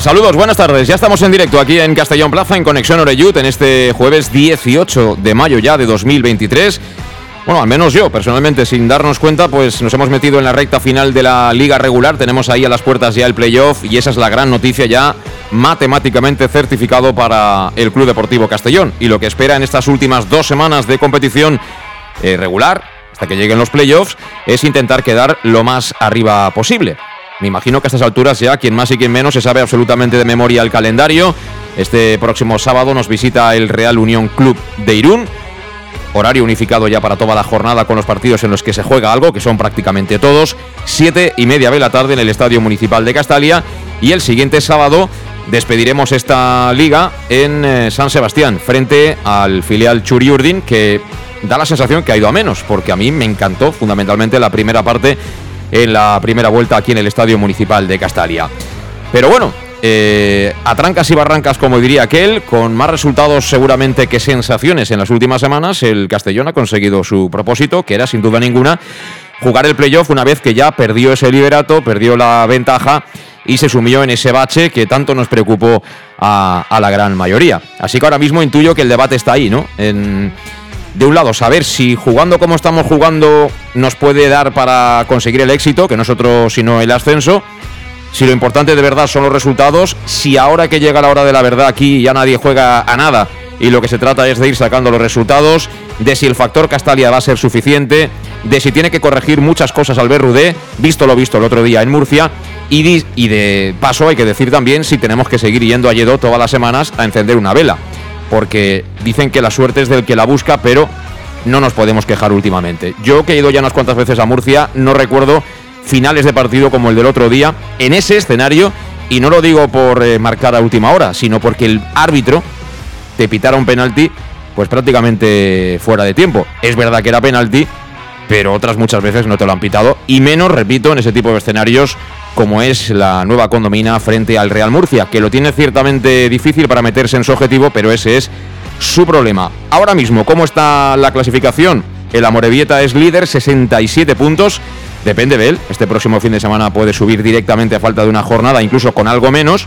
Saludos, buenas tardes. Ya estamos en directo aquí en Castellón Plaza, en Conexión Oreyut, en este jueves 18 de mayo ya de 2023. Bueno, al menos yo, personalmente, sin darnos cuenta, pues nos hemos metido en la recta final de la liga regular. Tenemos ahí a las puertas ya el playoff y esa es la gran noticia ya matemáticamente certificado para el Club Deportivo Castellón. Y lo que espera en estas últimas dos semanas de competición eh, regular, hasta que lleguen los playoffs, es intentar quedar lo más arriba posible. Me imagino que a estas alturas ya quien más y quien menos se sabe absolutamente de memoria el calendario. Este próximo sábado nos visita el Real Unión Club de Irún. Horario unificado ya para toda la jornada con los partidos en los que se juega algo, que son prácticamente todos. Siete y media de la tarde en el Estadio Municipal de Castalia. Y el siguiente sábado despediremos esta liga en eh, San Sebastián, frente al filial Churiurdin, que da la sensación que ha ido a menos, porque a mí me encantó fundamentalmente la primera parte en la primera vuelta aquí en el Estadio Municipal de Castalia. Pero bueno, eh, a trancas y barrancas, como diría aquel, con más resultados seguramente que sensaciones en las últimas semanas, el Castellón ha conseguido su propósito, que era sin duda ninguna jugar el playoff una vez que ya perdió ese liberato, perdió la ventaja y se sumió en ese bache que tanto nos preocupó a, la gran mayoría. Así que ahora mismo intuyo que el debate está ahí, ¿no? De un lado, saber si jugando como estamos jugando nos puede dar para conseguir el éxito, que nosotros sino el ascenso. Si lo importante de verdad son los resultados, si ahora que llega la hora de la verdad aquí ya nadie juega a nada y lo que se trata es de ir sacando los resultados, de si el factor Castalia va a ser suficiente, de si tiene que corregir muchas cosas al Rudé, visto lo visto el otro día en Murcia, y de paso hay que decir también si tenemos que seguir yendo a Yedo todas las semanas a encender una vela porque dicen que la suerte es del que la busca, pero no nos podemos quejar últimamente. Yo que he ido ya unas cuantas veces a Murcia, no recuerdo finales de partido como el del otro día, en ese escenario, y no lo digo por eh, marcar a última hora, sino porque el árbitro te pitara un penalti, pues prácticamente fuera de tiempo. Es verdad que era penalti, pero otras muchas veces no te lo han pitado, y menos, repito, en ese tipo de escenarios como es la nueva condomina frente al Real Murcia, que lo tiene ciertamente difícil para meterse en su objetivo, pero ese es su problema. Ahora mismo, ¿cómo está la clasificación? El Amorebieta es líder, 67 puntos. Depende de él. Este próximo fin de semana puede subir directamente a falta de una jornada, incluso con algo menos.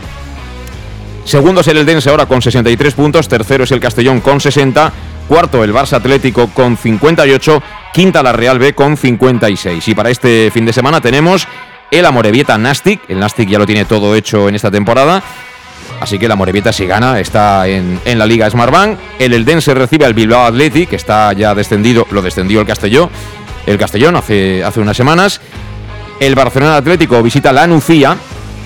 Segundo es el Eldense ahora con 63 puntos. Tercero es el Castellón con 60. Cuarto el Barça Atlético con 58. Quinta la Real B con 56. Y para este fin de semana tenemos el Amorebieta Nastic. El Nastic ya lo tiene todo hecho en esta temporada. Así que el Amorebieta si gana está en, la Liga Smartbank. El Eldense recibe al Bilbao Athletic, que está ya descendido, lo descendió el Castellón, el Castellón hace, hace unas semanas. El Barcelona Atlético visita la Nucía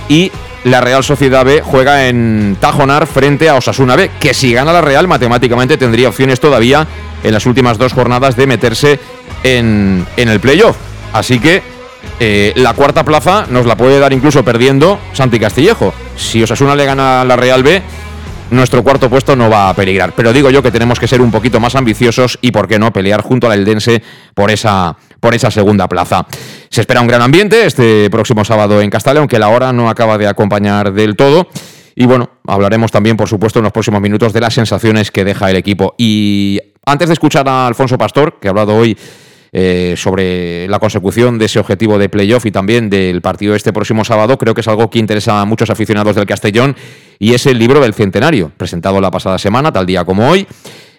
y la Real Sociedad B juega en Tajonar frente a Osasuna B, que si gana la Real matemáticamente tendría opciones todavía en las últimas dos jornadas de meterse en, en el playoff. Así que eh, la cuarta plaza nos la puede dar incluso perdiendo Santi Castillejo. Si Osasuna le gana a la Real B, nuestro cuarto puesto no va a peligrar. Pero digo yo que tenemos que ser un poquito más ambiciosos y, por qué no, pelear junto al Eldense por esa, por esa segunda plaza. Se espera un gran ambiente este próximo sábado en Castalia, aunque la hora no acaba de acompañar del todo. Y bueno, hablaremos también, por supuesto, en los próximos minutos de las sensaciones que deja el equipo. Y antes de escuchar a Alfonso Pastor, que ha hablado hoy eh, sobre la consecución de ese objetivo de playoff y también del partido este próximo sábado, creo que es algo que interesa a muchos aficionados del Castellón y es el libro del centenario, presentado la pasada semana, tal día como hoy.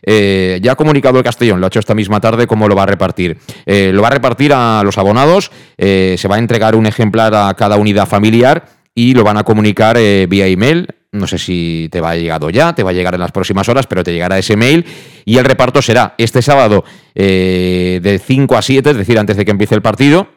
Eh, ya ha comunicado el Castellón, lo ha hecho esta misma tarde, cómo lo va a repartir. Eh, lo va a repartir a los abonados, se va a entregar un ejemplar a cada unidad familiar y lo van a comunicar vía email. No sé si te va a llegado ya, te va a llegar en las próximas horas, pero te llegará ese mail y el reparto será este sábado eh, de 5 a 7, es decir, antes de que empiece el partido.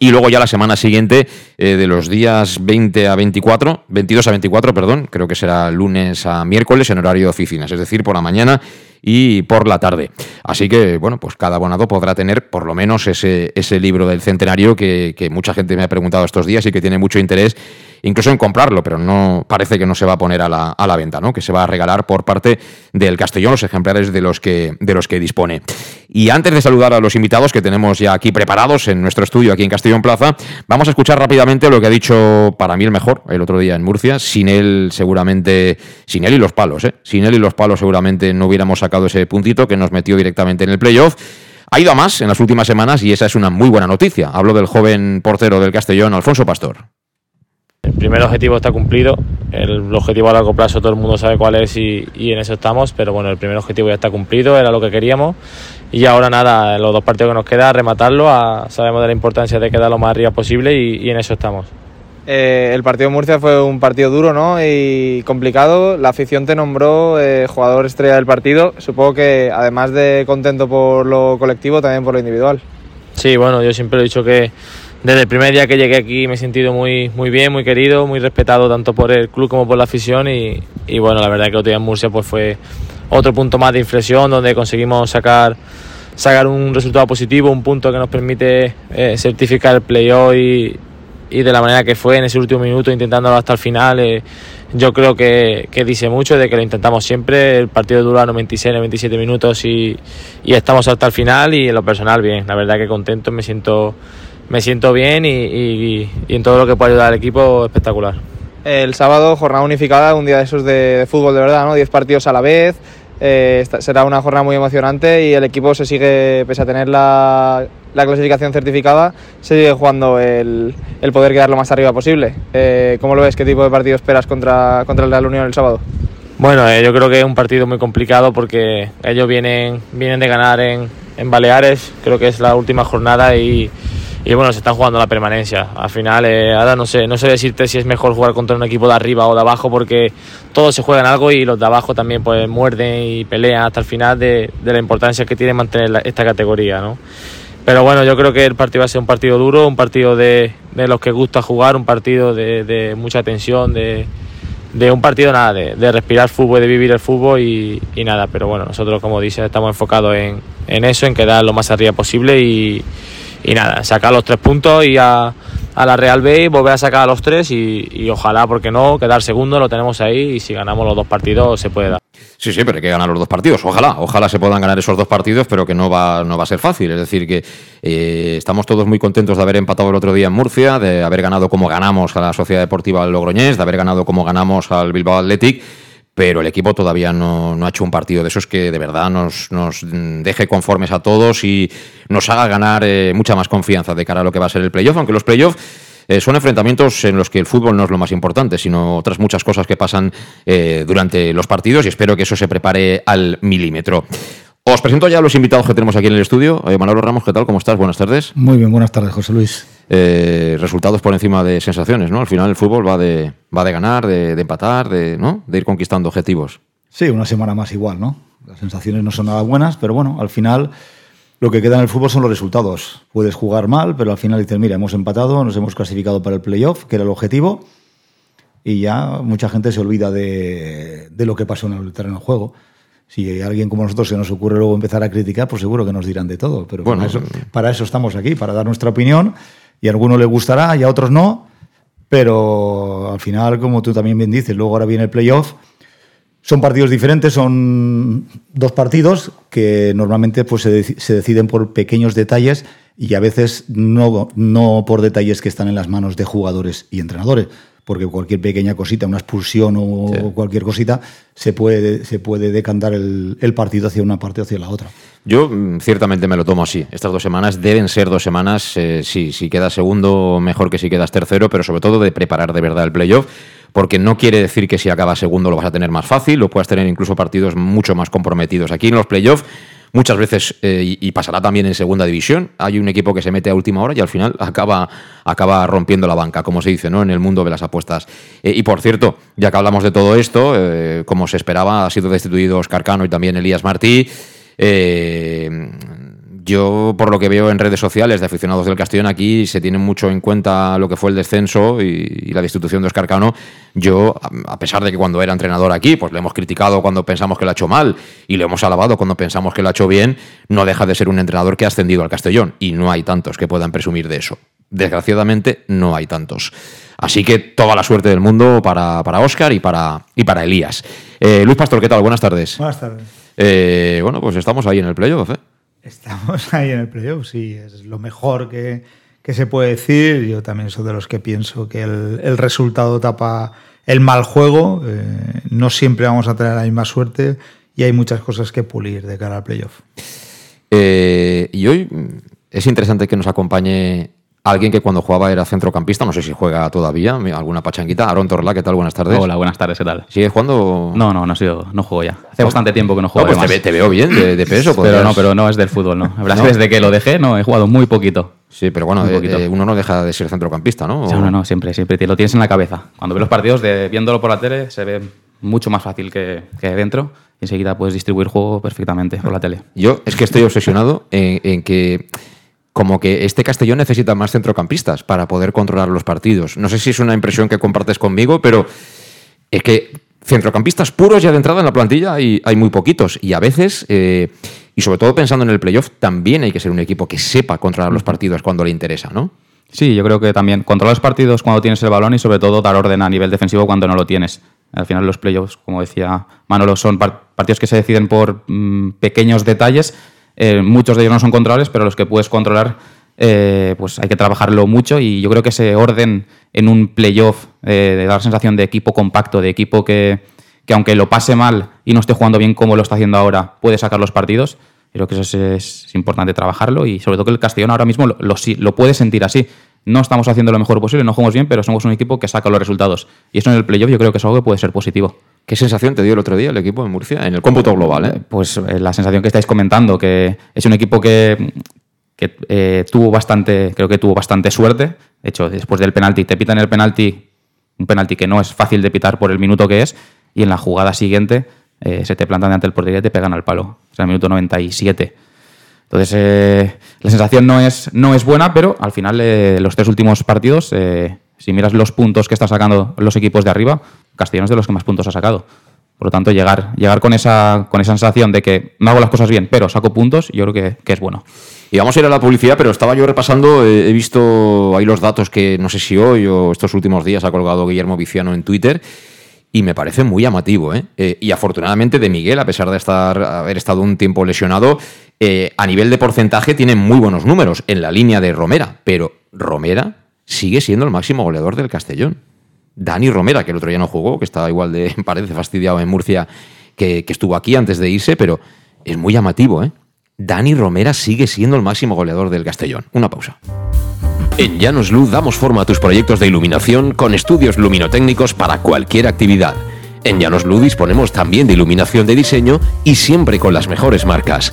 Y luego ya la semana siguiente, eh, de los días 20 a 24, 22 a 24, perdón, creo que será lunes a miércoles en horario de oficinas, es decir, por la mañana y por la tarde. Así que, bueno, pues cada abonado podrá tener por lo menos ese, ese libro del centenario que, que mucha gente me ha preguntado estos días y que tiene mucho interés incluso en comprarlo, pero no parece que no se va a poner a la, a la, venta, ¿no? que se va a regalar por parte del Castellón los ejemplares de los, que, de los que dispone. Y antes de saludar a los invitados que tenemos ya aquí preparados en nuestro estudio aquí en Castellón Plaza, vamos a escuchar rápidamente lo que ha dicho para mí el mejor el otro día en Murcia. Sin él seguramente, sin él y los palos, ¿eh? sin él y los palos seguramente no hubiéramos sacado ese puntito que nos metió directamente en el playoff. Ha ido a más en las últimas semanas y esa es una muy buena noticia. Hablo del joven portero del Castellón, Alfonso Pastor. El primer objetivo está cumplido, el objetivo a largo plazo todo el mundo sabe cuál es y, en eso estamos, pero bueno, el primer objetivo ya está cumplido, era lo que queríamos y ahora nada, los dos partidos que nos queda, rematarlo, a, sabemos de la importancia de quedar lo más arriba posible y en eso estamos. Eh, el partido de Murcia fue un partido duro ¿no? y complicado. La afición te nombró eh, jugador estrella del partido. Supongo que además de contento por lo colectivo, también por lo individual. Sí, bueno, yo siempre he dicho que desde el primer día que llegué aquí me he sentido muy, muy bien, muy querido, muy respetado tanto por el club como por la afición y, y bueno, la verdad que el otro día en Murcia pues fue otro punto más de inflexión donde conseguimos sacar, sacar un resultado positivo, un punto que nos permite eh, certificar el playoff y, y, de la manera que fue en ese último minuto intentándolo hasta el final. Eh, yo creo que, que, dice mucho de que lo intentamos siempre. El partido dura 96, 97 minutos y, y estamos hasta el final y en lo personal bien. La verdad que contento, me siento me siento bien y, y, y, en todo lo que puede ayudar al equipo espectacular. El sábado jornada unificada, un día de esos de, de fútbol de verdad, ¿no? 10 partidos a la vez. Eh, será una jornada muy emocionante y el equipo se sigue, pese a tener la, la clasificación certificada, se sigue jugando el, el, poder quedar lo más arriba posible. Eh, ¿Cómo lo ves? ¿Qué tipo de partido esperas contra, contra el Real Unión el sábado? Bueno, eh, yo creo que es un partido muy complicado porque ellos vienen, vienen de ganar en, en Baleares, creo que es la última jornada y y bueno, se están jugando la permanencia. Al final, eh, ahora no sé, no sé decirte si es mejor jugar contra un equipo de arriba o de abajo, porque todos se juegan algo y los de abajo también pues muerden y pelean hasta el final de, de la importancia que tiene mantener la, esta categoría, ¿no? Pero bueno, yo creo que el partido va a ser un partido duro, un partido de, de los que gusta jugar, un partido de, de mucha tensión, de, de un partido nada, de, respirar fútbol, de vivir el fútbol y, y, nada, pero bueno, nosotros como dices estamos enfocados en, en eso, en quedar lo más arriba posible y y nada, sacar los tres puntos y a, a la Real B volver a sacar a los tres y, y, ojalá, porque no, quedar segundo, lo tenemos ahí y si ganamos los dos partidos se puede dar. Sí, sí, pero hay que ganar los dos partidos. Ojalá, ojalá se puedan ganar esos dos partidos, pero que no va, no va a ser fácil. Es decir, que eh, estamos todos muy contentos de haber empatado el otro día en Murcia, de haber ganado como ganamos a la Sociedad Deportiva Logroñés, de haber ganado como ganamos al Bilbao Athletic pero el equipo todavía no, no, ha hecho un partido de esos que de verdad nos, nos deje conformes a todos y nos haga ganar eh, mucha más confianza de cara a lo que va a ser el playoff, aunque los playoffs eh, son enfrentamientos en los que el fútbol no es lo más importante, sino otras muchas cosas que pasan eh, durante los partidos y espero que eso se prepare al milímetro. Os presento ya a los invitados que tenemos aquí en el estudio. Manolo Ramos, ¿qué tal? ¿Cómo estás? Buenas tardes. Muy bien, buenas tardes, José Luis. Eh, resultados por encima de sensaciones, ¿no? Al final el fútbol va de, va de ganar, de, de, empatar, de, ¿no? de ir conquistando objetivos. Sí, una semana más igual, ¿no? Las sensaciones no son nada buenas, pero bueno, al final lo que queda en el fútbol son los resultados. Puedes jugar mal, pero al final dices, mira, hemos empatado, nos hemos clasificado para el playoff, que era el objetivo, y ya mucha gente se olvida de, de lo que pasó en el terreno de juego si alguien como nosotros se nos ocurre luego empezar a criticar, pues seguro que nos dirán de todo. Pero bueno, para eso, para eso estamos aquí, para dar nuestra opinión. Y a algunos le gustará y a otros no. Pero al final, como tú también bien dices, luego ahora viene el playoff. Son partidos diferentes, son dos partidos que normalmente pues, se, se deciden por pequeños detalles y a veces no, no por detalles que están en las manos de jugadores y entrenadores porque cualquier pequeña cosita, una expulsión o sí. cualquier cosita, se puede, se puede decantar el, el, partido hacia una parte o hacia la otra. Yo mm, ciertamente me lo tomo así. Estas dos semanas deben ser dos semanas, eh, sí, si quedas segundo, mejor que si quedas tercero, pero sobre todo de preparar de verdad el playoff porque no quiere decir que si acabas segundo lo vas a tener más fácil, o puedas tener incluso partidos mucho más comprometidos. Aquí en los playoffs muchas veces, eh, y, pasará también en segunda división, hay un equipo que se mete a última hora y al final acaba, acaba rompiendo la banca, como se dice, ¿no? En el mundo de las apuestas. Eh, y por cierto, ya que hablamos de todo esto, eh, como se esperaba, ha sido destituido Oscar Cano y también Elías Martí. Yo, por lo que veo en redes sociales de aficionados del Castellón, aquí se tiene mucho en cuenta lo que fue el descenso y, la destitución de Oscar Cano. Yo, a pesar de que cuando era entrenador aquí, pues le hemos criticado cuando pensamos que lo ha hecho mal y le hemos alabado cuando pensamos que lo ha hecho bien, no deja de ser un entrenador que ha ascendido al Castellón y no hay tantos que puedan presumir de eso. Desgraciadamente, no hay tantos. Así que toda la suerte del mundo para, para Oscar y para, y para Elías. Eh, Luis Pastor, ¿qué tal? Buenas tardes. Buenas tardes. Eh, bueno, pues estamos ahí en el playoff, ¿eh? Estamos ahí en el playoff, sí, es lo mejor que, se puede decir. Yo también soy de los que pienso que el, resultado tapa el mal juego. Eh, no siempre vamos a tener la misma suerte y hay muchas cosas que pulir de cara al playoff. Eh, y hoy es interesante que nos acompañe alguien que cuando jugaba era centrocampista, no sé si juega todavía, alguna pachanguita. Aaron Torla, ¿qué tal? Buenas tardes. Hola, buenas tardes, ¿qué tal? ¿Sigues jugando? No, no, no, sido, no juego ya. Hace bastante tiempo que no juego. No, pues te, veo bien de, peso. pero no, pero no es del fútbol, ¿no? La verdad desde que lo dejé, no, he jugado muy poquito. Sí, pero bueno, eh, eh, uno no deja de ser centrocampista, ¿no? No, no, siempre, siempre te lo tienes en la cabeza. Cuando ves los partidos, de, viéndolo por la tele, se ve mucho más fácil que, que dentro y enseguida puedes distribuir juego perfectamente por la tele. Yo es que estoy obsesionado en que como que este Castellón necesita más centrocampistas para poder controlar los partidos. No sé si es una impresión que compartes conmigo, pero es que centrocampistas puros ya de entrada en la plantilla hay, hay muy poquitos. Y a veces, eh, y sobre todo pensando en el playoff, también hay que ser un equipo que sepa controlar los partidos cuando le interesa, ¿no? Sí, yo creo que también controlar los partidos cuando tienes el balón y sobre todo dar orden a nivel defensivo cuando no lo tienes. Al final los playoffs, como decía Manolo, son partidos que se deciden por mm, pequeños detalles eh, muchos de ellos no son controlables, pero los que puedes controlar, eh, pues hay que trabajarlo mucho y yo creo que ese orden en un playoff eh, de dar sensación de equipo compacto, de equipo que, aunque lo pase mal y no esté jugando bien como lo está haciendo ahora, puede sacar los partidos. Creo que eso es, importante trabajarlo y sobre todo que el Castellón ahora mismo lo, lo, puede sentir así no estamos haciendo lo mejor posible, no jugamos bien, pero somos un equipo que saca los resultados. Y eso en el playoff yo creo que es algo que puede ser positivo. ¿Qué sensación te dio el otro día el equipo en Murcia en el cómputo global? ¿eh? Pues eh, la sensación que estáis comentando, que es un equipo que, eh, tuvo bastante, creo que tuvo bastante suerte. De hecho, después del penalti, te pitan el penalti, un penalti que no es fácil de pitar por el minuto que es, y en la jugada siguiente se te plantan ante el portería y te pegan al palo. O sea, el minuto 97. Entonces, la sensación no es, no es buena, pero al final, los tres últimos partidos, si miras los puntos que están sacando los equipos de arriba, Castellón es de los que más puntos ha sacado. Por lo tanto, llegar, llegar con, esa, con esa sensación de que no hago las cosas bien, pero saco puntos, yo creo que, es bueno. Y vamos a ir a la publicidad, pero estaba yo repasando, eh, he visto ahí los datos que no sé si hoy o estos últimos días ha colgado Guillermo Viciano en Twitter y me parece muy llamativo. ¿eh? Eh, y afortunadamente de Miguel, a pesar de estar, haber estado un tiempo lesionado, a nivel de porcentaje tiene muy buenos números en la línea de Romera, pero Romera sigue siendo el máximo goleador del Castellón. Dani Romera, que el otro día no jugó, que estaba igual de, parece fastidiado en Murcia, que, estuvo aquí antes de irse, pero es muy llamativo, ¿eh? Dani Romera sigue siendo el máximo goleador del Castellón. Una pausa. En Llanos Luz damos forma a tus proyectos de iluminación con estudios luminotécnicos para cualquier actividad. En Llanos Luz disponemos también de iluminación de diseño y siempre con las mejores marcas.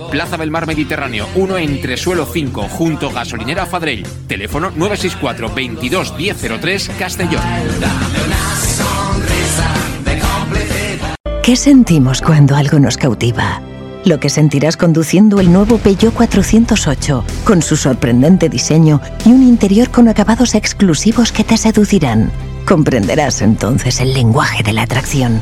Plaza del Mar Mediterráneo, 1 entre suelo 5 junto gasolinera Fadrell. Teléfono 964 22 1003 Castellón. ¿Qué sentimos cuando algo nos cautiva? Lo que sentirás conduciendo el nuevo Peugeot 408, con su sorprendente diseño y un interior con acabados exclusivos que te seducirán. Comprenderás entonces el lenguaje de la atracción.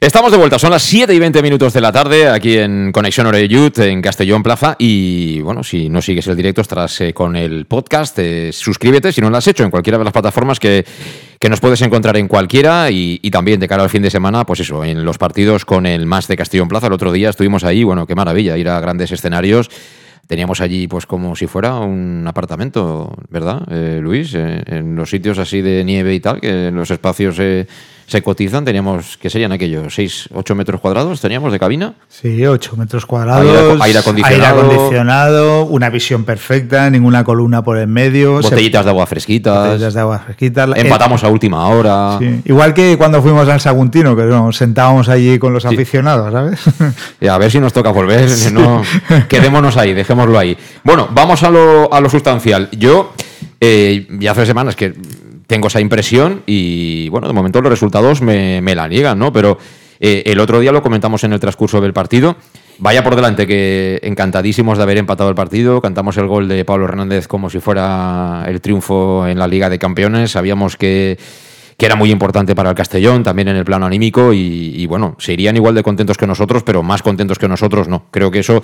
Estamos de vuelta, son las 7 y 20 minutos de la tarde aquí en Conexión Oreyut en Castellón Plaza y bueno, si no sigues el directo estarás eh, con el podcast, eh, suscríbete si no lo has hecho en cualquiera de las plataformas que, que nos puedes encontrar en cualquiera y, también de cara al fin de semana, pues eso, en los partidos con el más de Castellón Plaza. El otro día estuvimos ahí, bueno, qué maravilla, ir a grandes escenarios. Teníamos allí pues como si fuera un apartamento, ¿verdad, eh, Luis? Eh, en los sitios así de nieve y tal, que los espacios eh, se cotizan, teníamos, ¿qué serían aquellos? ¿6, 8 metros cuadrados teníamos de cabina? Sí, 8 metros cuadrados. Aire- aire acondicionado. aire acondicionado, una visión perfecta, ninguna columna por en medio. se- Botellitas de agua fresquitas. botellitas de agua fresquitas. Empatamos a última hora. Sí. Igual que cuando fuimos al Saguntino, que nos sentábamos allí con los aficionados, ¿sabes? Y a ver si nos toca volver, si no, quedémonos ahí, dejémoslo ahí. Bueno, vamos a lo, a lo sustancial. Yo eh, ya hace semanas que tengo esa impresión y bueno, de momento los resultados me, me la niegan, ¿no? Pero eh, el otro día lo comentamos en el transcurso del partido. Vaya por delante que encantadísimos de haber empatado el partido. Cantamos el gol de Pablo Hernández como si fuera el triunfo en la Liga de Campeones. Sabíamos que que era muy importante para el Castellón, también en el plano anímico, y, y bueno, se irían igual de contentos que nosotros, pero más contentos que nosotros no. Creo que eso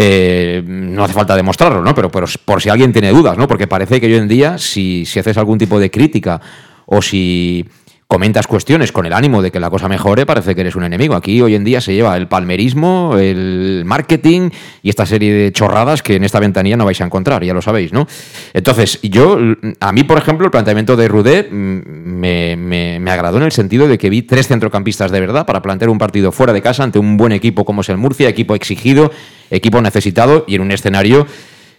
eh, no hace falta demostrarlo, ¿no? Pero, pero por si alguien tiene dudas, ¿no? Porque parece que hoy en día, si, si haces algún tipo de crítica o si comentas cuestiones con el ánimo de que la cosa mejore, parece que eres un enemigo. Aquí hoy en día se lleva el palmerismo, el marketing y esta serie de chorradas que en esta ventanilla no vais a encontrar, ya lo sabéis, ¿no? Entonces, yo, a mí, por ejemplo, el planteamiento de Rudé mm, me, me- me agradó en el sentido de que vi tres centrocampistas de verdad para plantear un partido fuera de casa ante un buen equipo como es el Murcia, equipo exigido, equipo necesitado y en un escenario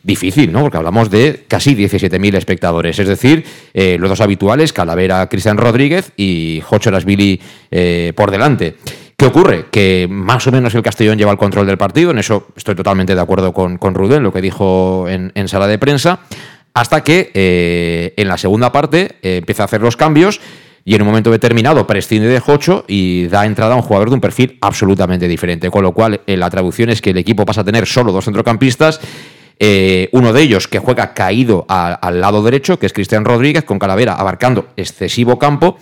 difícil, ¿no? Porque hablamos de casi 17.000 espectadores, es decir, eh, los dos habituales, Calavera, Cristian Rodríguez y Jocho Billy eh, por delante. ¿Qué ocurre? Que más o menos el Castellón lleva el control del partido, en eso estoy totalmente de acuerdo con, con Rudén, lo que dijo en, sala de prensa, hasta que eh, en la segunda parte empieza a hacer los cambios y en un momento determinado prescinde de Jocho y da entrada a un jugador de un perfil absolutamente diferente. Con lo cual, eh, la traducción es que el equipo pasa a tener solo dos centrocampistas. Eh, uno de ellos que juega caído al lado derecho, que es Cristian Rodríguez, con Calavera abarcando excesivo campo.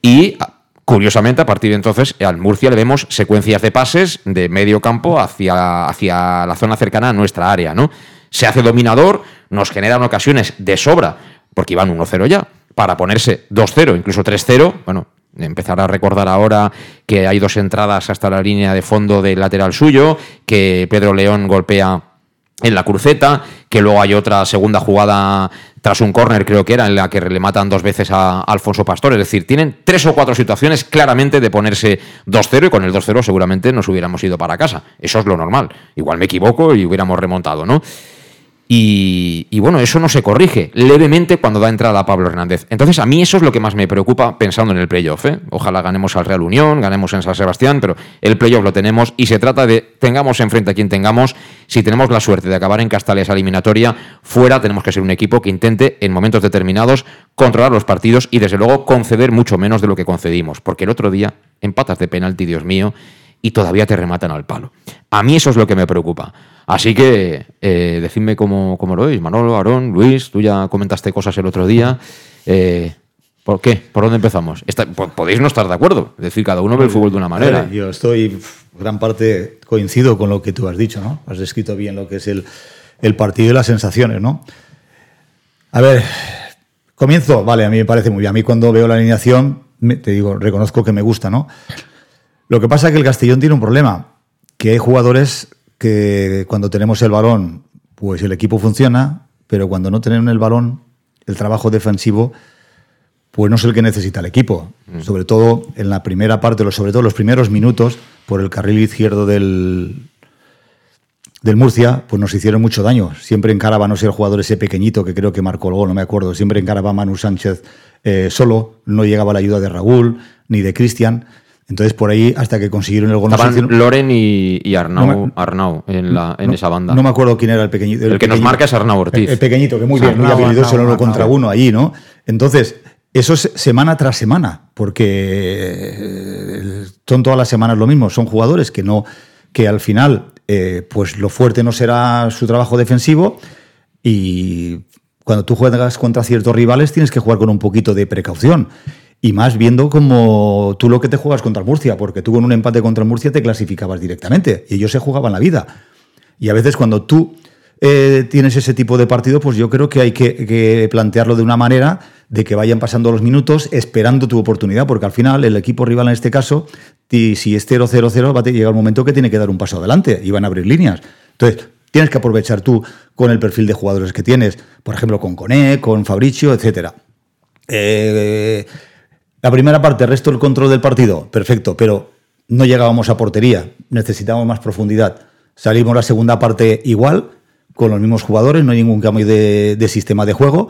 Y a- curiosamente, a partir de entonces, al Murcia le vemos secuencias de pases de medio campo hacia, hacia la zona cercana a nuestra área. ¿no? Se hace dominador, nos generan ocasiones de sobra, porque iban 1-0 ya para ponerse 2-0, incluso 3-0. Bueno, empezar a recordar ahora que hay dos entradas hasta la línea de fondo del lateral suyo, que Pedro León golpea en la cruceta, que luego hay otra segunda jugada tras un córner, creo que era, en la que le matan dos veces a Alfonso Pastor. Es decir, tienen tres o cuatro situaciones claramente de ponerse 2-0 y con el 2-0 seguramente nos hubiéramos ido para casa. Eso es lo normal. Igual me equivoco y hubiéramos remontado, ¿no? Y, bueno, eso no se corrige levemente cuando da entrada a Pablo Hernández. Entonces, a mí eso es lo que más me preocupa pensando en el playoff. ¿eh? Ojalá ganemos al Real Unión, ganemos en San Sebastián, pero el playoff lo tenemos y se trata de tengamos enfrente a quien tengamos. Si tenemos la suerte de acabar en Castalla esa eliminatoria, fuera tenemos que ser un equipo que intente en momentos determinados controlar los partidos y desde luego conceder mucho menos de lo que concedimos. Porque el otro día, empatas de penalti, Dios mío, y todavía te rematan al palo. A mí eso es lo que me preocupa. Así que eh, decidme cómo, cómo lo veis. Manolo, Aarón, Luis, tú ya comentaste cosas el otro día. Eh, ¿Por qué? ¿Por dónde empezamos? Po- podéis no estar de acuerdo. Es decir, cada uno ve el fútbol de una manera. Ver, yo estoy, gran parte coincido con lo que tú has dicho, ¿no? Has descrito bien lo que es el, el partido y las sensaciones, ¿no? A ver, comienzo, vale, a mí me parece muy bien. A mí cuando veo la alineación, me- te digo, reconozco que me gusta, ¿no? Lo que pasa es que el Castellón tiene un problema, que hay jugadores que cuando tenemos el balón pues el equipo funciona, pero cuando no tienen el balón, el trabajo defensivo, pues no es el que necesita el equipo. Mm. Sobre todo en la primera parte, sobre todo los primeros minutos, por el carril izquierdo del, del Murcia, pues nos hicieron mucho daño. Siempre encaraba, no sé, el jugador ese pequeñito que creo que marcó el gol, no me acuerdo. Siempre encaraba a Manu Sánchez eh, solo, no llegaba la ayuda de Raúl ni de Cristian. Entonces por ahí, hasta que consiguieron el gol, Estaban hicieron- Loren y, y Arnau, No me- Arnau en, la, en no- esa banda. No me acuerdo quién era el pequeñito. El que nos marca es Arnau Ortiz. El, el pequeñito, que muy bien, muy habilidoso Arnau, uno contra uno allí, ¿no? Entonces, eso es semana tras semana, porque eh, son todas las semanas lo mismo. Son jugadores que no, que al final, eh, pues lo fuerte no será su trabajo defensivo y cuando tú juegas contra ciertos rivales tienes que jugar con un poquito de precaución. Y más viendo como tú lo que te juegas contra Murcia, porque tú con un empate contra Murcia te clasificabas directamente y ellos se jugaban la vida. Y a veces cuando tú eh, tienes ese tipo de partido, pues yo creo que hay que, plantearlo de una manera de que vayan pasando los minutos esperando tu oportunidad, porque al final el equipo rival en este caso, si es 0-0-0, va a llegar un momento que tiene que dar un paso adelante y van a abrir líneas. Entonces, tienes que aprovechar tú con el perfil de jugadores que tienes, por ejemplo, con Coné, con Fabricio, etcétera. Eh, la primera parte, resto del control del partido, perfecto, pero no llegábamos a portería, necesitábamos más profundidad. Salimos la segunda parte igual, con los mismos jugadores, no hay ningún cambio de, de sistema de juego.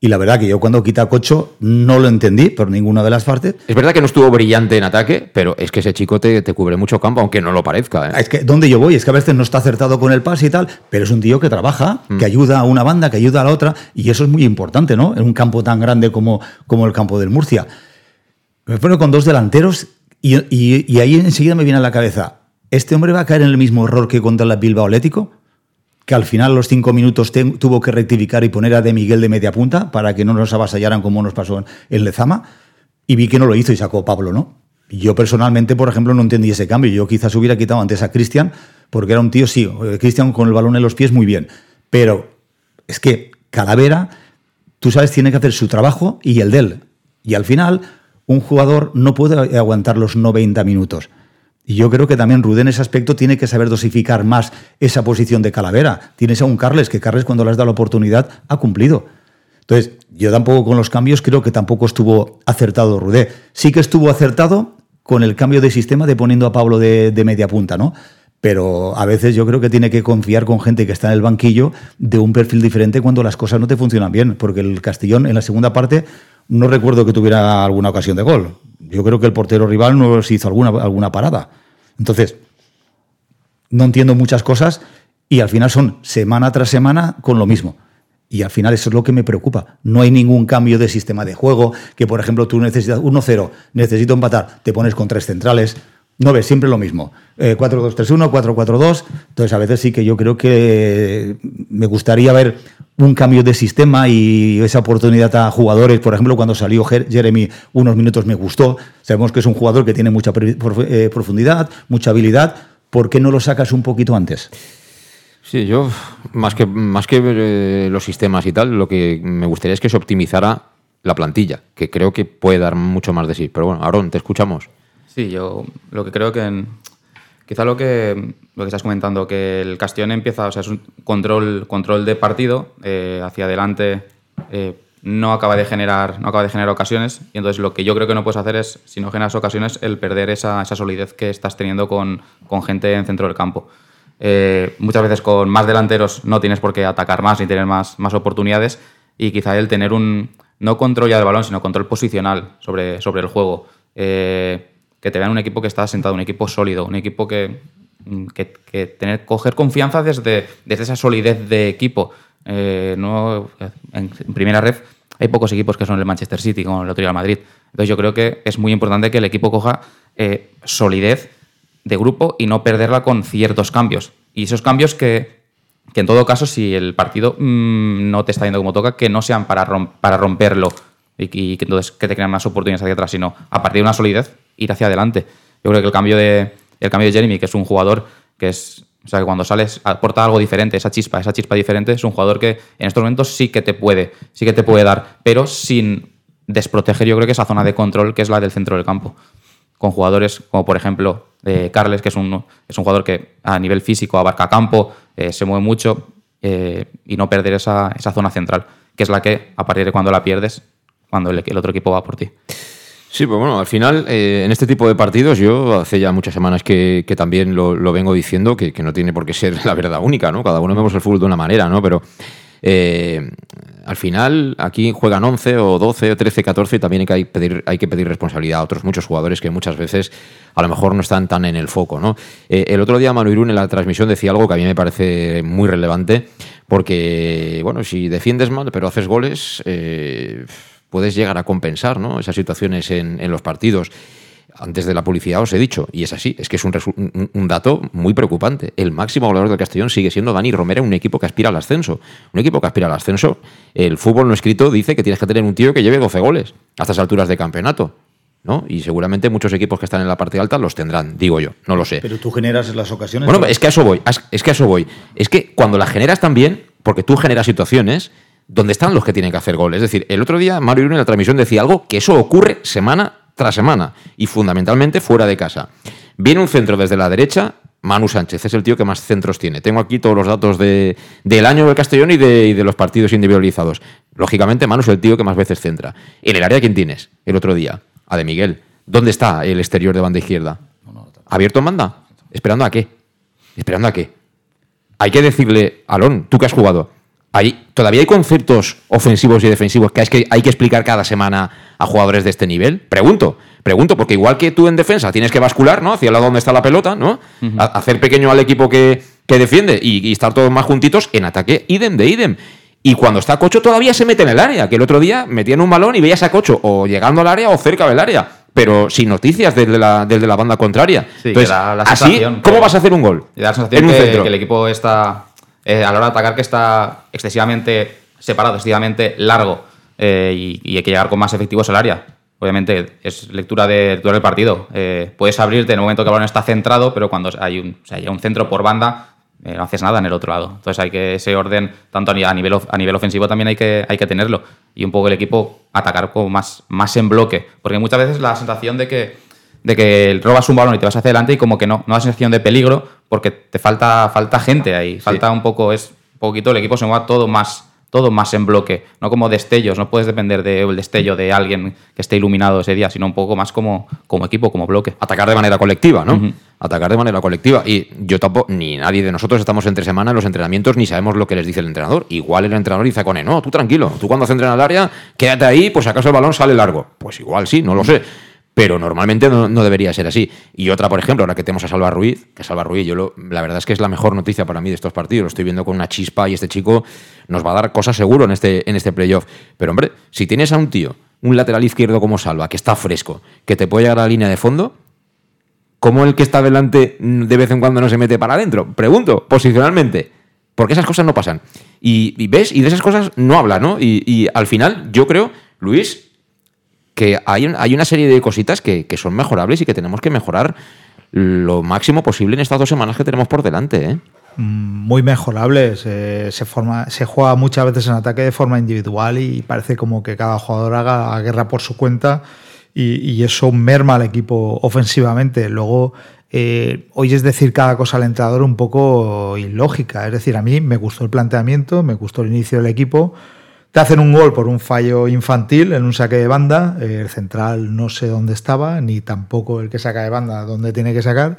Y la verdad que yo cuando quita a Cocho no lo entendí por ninguna de las partes. Es verdad que no estuvo brillante en ataque, pero es que ese chico te, te cubre mucho campo, aunque no lo parezca. ¿eh? Es que donde yo voy, es que a veces no está acertado con el pase y tal, pero es un tío que trabaja, que ayuda a una banda, que ayuda a la otra, y eso es muy importante, ¿no? En un campo tan grande como, como el campo del Murcia. Me pone con dos delanteros y, ahí enseguida me viene a la cabeza, ¿este hombre va a caer en el mismo error que contra el Bilbao Atlético? Que al final los cinco minutos tuvo que rectificar y poner a De Miguel de media punta para que no nos avasallaran como nos pasó en, Lezama. Y vi que no lo hizo y sacó Pablo, ¿no? Yo personalmente, por ejemplo, no entendí ese cambio. Yo quizás hubiera quitado antes a Cristian, porque era un tío, sí, eh, Cristian con el balón en los pies muy bien. Pero es que Calavera, tú sabes, tiene que hacer su trabajo y el de él. Y al final, un jugador no puede aguantar los 90 minutos. Y yo creo que también Rudé en ese aspecto tiene que saber dosificar más esa posición de Calavera. Tienes a un Carles, que Carles cuando le has dado la oportunidad ha cumplido. Entonces, yo tampoco con los cambios creo que tampoco estuvo acertado Rudé. Sí que estuvo acertado con el cambio de sistema de poniendo a Pablo de, de media punta, ¿no? Pero a veces yo creo que tiene que confiar con gente que está en el banquillo de un perfil diferente cuando las cosas no te funcionan bien. Porque el Castellón en la segunda parte no recuerdo que tuviera alguna ocasión de gol. Yo creo que el portero rival no se hizo alguna, alguna parada. Entonces, no entiendo muchas cosas y al final son semana tras semana con lo mismo. Y al final eso es lo que me preocupa. No hay ningún cambio de sistema de juego, que por ejemplo tú necesitas 1-0, necesito empatar, te pones con tres centrales. No ves, siempre lo mismo. Eh, 4-2-3-1, 4-4-2. Entonces a veces sí que yo creo que me gustaría ver un cambio de sistema y esa oportunidad a jugadores. Por ejemplo, cuando salió Jer- Jeremy unos minutos me gustó. Sabemos que es un jugador que tiene mucha eh, profundidad, mucha habilidad. ¿Por qué no lo sacas un poquito antes? Sí, yo, más que, más que eh, los sistemas y tal, lo que me gustaría es que se optimizara la plantilla, que creo que puede dar mucho más de sí. Pero bueno, Aaron, te escuchamos. Sí, yo lo que creo que. quizá lo que, lo que estás comentando, que el Castellón empieza, o sea, es un control, control de partido, eh, hacia adelante eh, no acaba de generar no acaba de generar ocasiones. Y entonces lo que yo creo que no puedes hacer es si no generas ocasiones el perder esa, esa solidez que estás teniendo con, con gente en centro del campo. Eh, muchas veces con más delanteros no tienes por qué atacar más ni tener más, más oportunidades. Y quizá el tener un no control ya del balón sino control posicional sobre, sobre el juego. Eh, que te vean un equipo que está sentado un equipo sólido un equipo que, que, que tener, coger confianza desde, desde esa solidez de equipo. Eh, en, primera red hay pocos equipos que son el Manchester City, como el otro día Madrid. Entonces yo creo que es muy importante que el equipo coja eh, solidez de grupo y no perderla con ciertos cambios. Y esos cambios que, que en todo caso, si el partido mm, no te está yendo como toca, que no sean para, rom- para romperlo y, que- entonces que te crean más oportunidades hacia atrás, sino a partir de una solidez ir hacia adelante. Yo creo que el cambio de, el cambio de Jeremy, que es un jugador que es. O sea, que cuando sales aporta algo diferente, esa chispa, esa chispa diferente, es un jugador que en estos momentos sí que te puede, sí que te puede dar, pero sin desproteger, yo creo que esa zona de control que es la del centro del campo. Con jugadores como, por ejemplo, eh, Carles, que es un, es un jugador que a nivel físico abarca campo, eh, se mueve mucho, eh, y no perder esa, esa zona central, que es la que, a partir de cuando la pierdes, cuando el, otro equipo va por ti. Sí, pues bueno, al final, eh, en este tipo de partidos, yo hace ya muchas semanas que, también lo, vengo diciendo, que, no tiene por qué ser la verdad única, ¿no? Cada uno vemos el fútbol de una manera, ¿no? Pero eh, al final, aquí juegan 11 o 12 o 13, 14 y también hay que pedir, hay que pedir responsabilidad a otros muchos jugadores que muchas veces a lo mejor no están tan en el foco, ¿no? Eh, el otro día Manu Irún en la transmisión decía algo que a mí me parece muy relevante, porque, bueno, si defiendes mal pero haces goles, puedes llegar a compensar, ¿no? Esas situaciones en, en los partidos antes de la publicidad os he dicho, y es así, es que es un, un- dato muy preocupante. El máximo goleador del Castellón sigue siendo Dani Romero, un equipo que aspira al ascenso. Un equipo que aspira al ascenso, el fútbol no escrito dice que tienes que tener un tío que lleve 12 goles a estas alturas de campeonato. ¿no? Y seguramente muchos equipos que están en la parte alta los tendrán, digo yo, no lo sé. Pero tú generas las ocasiones. Bueno, es que a eso voy, es que a eso voy. Es que cuando las generas también, porque tú generas situaciones donde están los que tienen que hacer goles. Es decir, el otro día Mario Irún en la transmisión decía algo que eso ocurre semana tras semana y fundamentalmente fuera de casa. Viene un centro desde la derecha, Manu Sánchez es el tío que más centros tiene. Tengo aquí todos los datos de, del año del Castellón y de, y de los partidos individualizados. Lógicamente, Manu es el tío que más veces centra. En el área, ¿quién tienes? El otro día, a de Miguel. ¿Dónde está el exterior de banda izquierda? ¿Abierto en banda? ¿Esperando a qué? ¿Esperando a qué? Hay que decirle, Alon, tú que has jugado, hay, ¿todavía hay conceptos ofensivos y defensivos que hay, que hay que explicar cada semana a jugadores de este nivel? Pregunto, pregunto, porque igual que tú en defensa tienes que bascular, ¿no? Hacia el lado donde está la pelota, ¿no? Hacer pequeño al equipo que, que defiende y, y estar todos más juntitos en ataque, idem de idem. Y cuando está Cocho todavía se mete en el área, que el otro día metían un balón y veías a Cocho o llegando al área o cerca del área, pero sin noticias desde la, desde la banda contraria. Sí, Entonces, la así, ¿cómo vas a hacer un gol? Y da la sensación En un que, centro. que el equipo está, eh, a la hora de atacar, que está excesivamente separado, excesivamente largo eh, y, hay que llegar con más efectivos al área. Obviamente es lectura, de, lectura del partido. Eh, puedes abrirte en el momento que el balón está centrado, pero cuando hay un, un centro por banda, eh, no haces nada en el otro lado. Entonces hay que ese orden, tanto a ni- a nivel, a nivel ofensivo también hay que, hay que tenerlo. Y un poco el equipo atacar como más, más en bloque. Porque muchas veces la sensación de que de que robas un balón y te vas hacia adelante y como que no, no da sensación de peligro porque te falta, falta gente ahí, falta un poco, es un poquito, el equipo se mueve todo más, todo más en bloque, no como destellos, no puedes depender del destello de alguien que esté iluminado ese día, sino un poco más como, como equipo, como bloque. Atacar de manera colectiva, ¿no? Atacar de manera colectiva. Y yo tampoco, ni nadie de nosotros estamos entre semana en los entrenamientos ni sabemos lo que les dice el entrenador. Igual el entrenador dice a Cone, no, tú tranquilo, tú cuando centren al área, quédate ahí, pues acaso el balón sale largo. Pues igual sí, no lo sé. Pero normalmente no, debería ser así. Y otra, por ejemplo, ahora que tenemos a Salva Ruiz, que Salva Ruiz, yo lo- la verdad es que es la mejor noticia para mí de estos partidos. Lo estoy viendo con una chispa y este chico nos va a dar cosas seguro en este, en este playoff. Pero hombre, si tienes a un tío, un lateral izquierdo como Salva, que está fresco, que te puede llegar a la línea de fondo, ¿cómo el que está delante de vez en cuando no se mete para adentro? Pregunto, posicionalmente. Porque esas cosas no pasan. Y, ves, y de esas cosas no habla, ¿no? Y al final, yo creo, Luis, que hay, hay una serie de cositas que, que son mejorables y que tenemos que mejorar lo máximo posible en estas dos semanas que tenemos por delante, ¿eh? muy mejorables. eh, se, forma, se juega muchas veces en ataque de forma individual y parece como que cada jugador haga guerra por su cuenta y, y eso merma al equipo ofensivamente. Luego, eh, oyes decir cada cosa al entrenador un poco ilógica. Es decir, a mí me gustó el planteamiento, me gustó el inicio del equipo. Te hacen un gol por un fallo infantil en un saque de banda. El central no sé dónde estaba, ni tampoco el que saca de banda dónde tiene que sacar.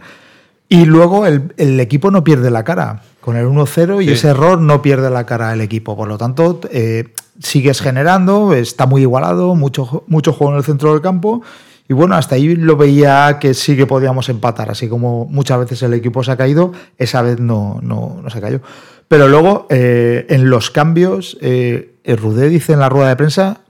Y luego el, el equipo no pierde la cara. Con el 1-0 y Sí. ese error no pierde la cara el equipo. Por lo tanto, eh, sigues generando, está muy igualado, mucho, mucho juego en el centro del campo. Y bueno, hasta ahí lo veía que sí que podíamos empatar. Así como muchas veces el equipo se ha caído, esa vez no, no, no se cayó. Pero luego, eh, en los cambios, eh, el Rudé dice en la rueda de prensa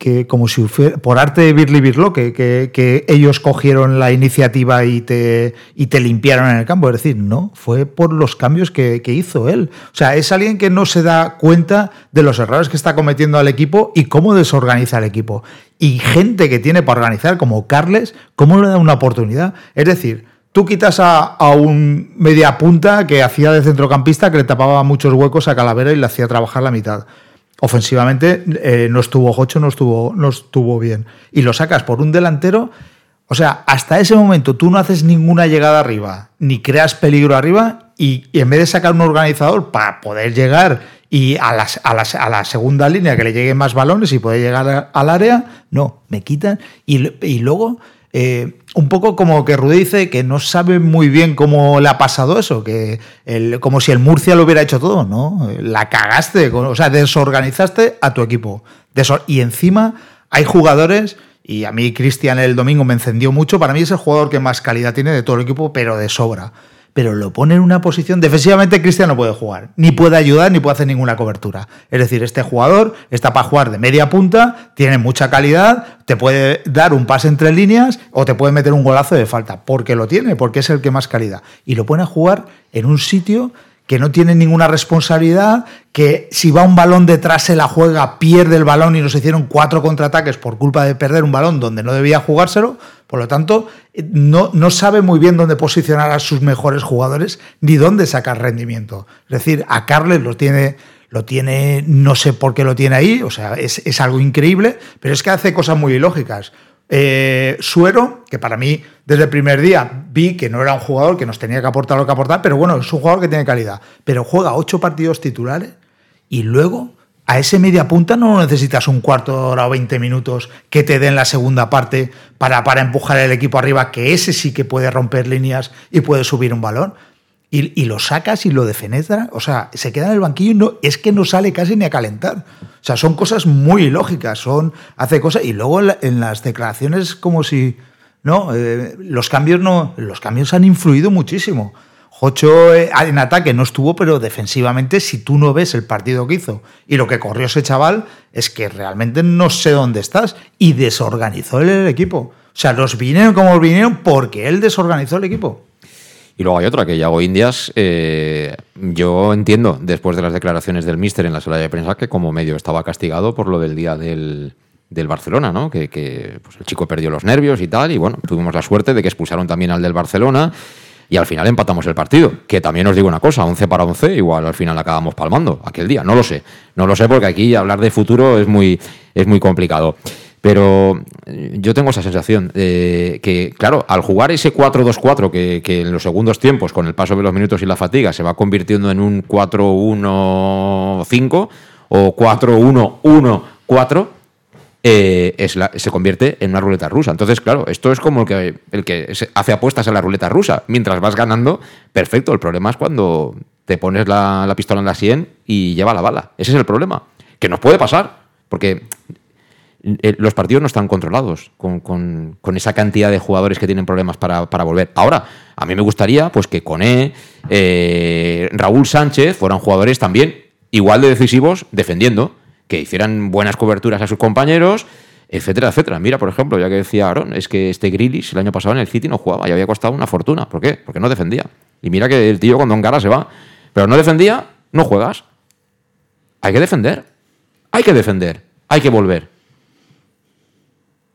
que como si fuera, por arte de Birli Birlo, que, que, que ellos cogieron la iniciativa y te, y te limpiaron en el campo. Es decir, no, fue por los cambios que, que hizo él. O sea, es alguien que no se da cuenta de los errores que está cometiendo al equipo y cómo desorganiza el equipo. Y gente que tiene para organizar, como Carles, ¿cómo le da una oportunidad? Es decir, tú quitas a, a un media punta que hacía de centrocampista, que le tapaba muchos huecos a Calavera y le hacía trabajar la mitad ofensivamente eh, no estuvo Jocho, no estuvo, no estuvo bien. Y lo sacas por un delantero. O sea, hasta ese momento tú no haces ninguna llegada arriba, ni creas peligro arriba, y, en vez de sacar un organizador para poder llegar y a, las, a, las- a la segunda línea que le lleguen más balones y poder llegar al área, no, me quitan. Y, y luego, eh, un poco como que Rudy dice que no sabe muy bien cómo le ha pasado eso, que el- como si el Murcia lo hubiera hecho todo, ¿no? La cagaste, o sea, desorganizaste a tu equipo. Y encima hay jugadores, y a mí Cristian el domingo me encendió mucho, para mí es el jugador que más calidad tiene de todo el equipo, pero de sobra. Pero lo pone en una posición, defensivamente Cristian no puede jugar, ni puede ayudar, ni puede hacer ninguna cobertura. Es decir, este jugador está para jugar de media punta, tiene mucha calidad, te puede dar un pase entre líneas o te puede meter un golazo de falta, porque lo tiene, porque es el que más calidad. Y lo pone a jugar en un sitio que no tiene ninguna responsabilidad, que si va un balón detrás se la juega, pierde el balón y nos hicieron cuatro contraataques por culpa de perder un balón donde no debía jugárselo. Por lo tanto, eh, no, no sabe muy bien dónde posicionar a sus mejores jugadores ni dónde sacar rendimiento. Es decir, a Carles lo tiene, lo tiene, no sé por qué lo tiene ahí, o sea, es, es algo increíble, pero es que hace cosas muy ilógicas. Eh, Suero, que para mí desde el primer día vi que no era un jugador que nos tenía que aportar lo que aportar, pero bueno, es un jugador que tiene calidad. Pero juega ocho partidos titulares y luego a ese media punta no necesitas un cuarto de hora o 20 minutos que te den la segunda parte para, para empujar el equipo arriba, que ese sí que puede romper líneas y puede subir un balón. Y, y lo sacas y lo defenestra, o sea, se queda en el banquillo y no, es que no sale casi ni a calentar. O sea, son cosas muy ilógicas, son, hace cosas, y luego en, la- en las declaraciones como si, no, Eh, los cambios no, los cambios han influido muchísimo. Jocho eh, en ataque no estuvo, pero defensivamente, si tú no ves el partido que hizo y lo que corrió ese chaval, es que realmente no sé dónde estás. Y desorganizó el equipo. O sea, los vinieron como vinieron porque él desorganizó el equipo. Y luego hay otra, que Yago Indias, eh, yo entiendo, después de las declaraciones del míster en la sala de prensa, que como medio estaba castigado por lo del día del, del Barcelona, ¿no? Que, pues, el chico perdió los nervios y tal, y bueno, tuvimos la suerte de que expulsaron también al del Barcelona, y al final empatamos el partido. Que también os digo una cosa, 11 para 11, igual al final acabamos palmando aquel día, no lo sé. No lo sé porque aquí hablar de futuro es muy, es muy complicado. Pero eh, yo tengo esa sensación de que, claro, al jugar ese 4-2-4, que, que en los segundos tiempos, con el paso de los minutos y la fatiga, se va convirtiendo en un 4-1-5 o 4-1-1-4, eh, es la- se convierte en una ruleta rusa. Entonces, claro, esto es como el que, el que hace apuestas en la ruleta rusa. Mientras vas ganando, perfecto. El problema es cuando te pones la, la pistola en la sien y lleva la bala. Ese es el problema. Que nos puede pasar. Porque eh, los partidos no están controlados con, con- con esa cantidad de jugadores que tienen problemas para, para volver. Ahora, a mí me gustaría pues que Coné, eh, Raúl Sánchez fueran jugadores también igual de decisivos defendiendo, que hicieran buenas coberturas a sus compañeros, etcétera, etcétera. Mira, por ejemplo, ya que decía Aaron, es que este Grealish el año pasado en el City no jugaba y había costado una fortuna. ¿Por qué? Porque no defendía. Y mira que el tío con Don Gara se va. Pero no defendía, no juegas. Hay que defender. Hay que defender. Hay que volver.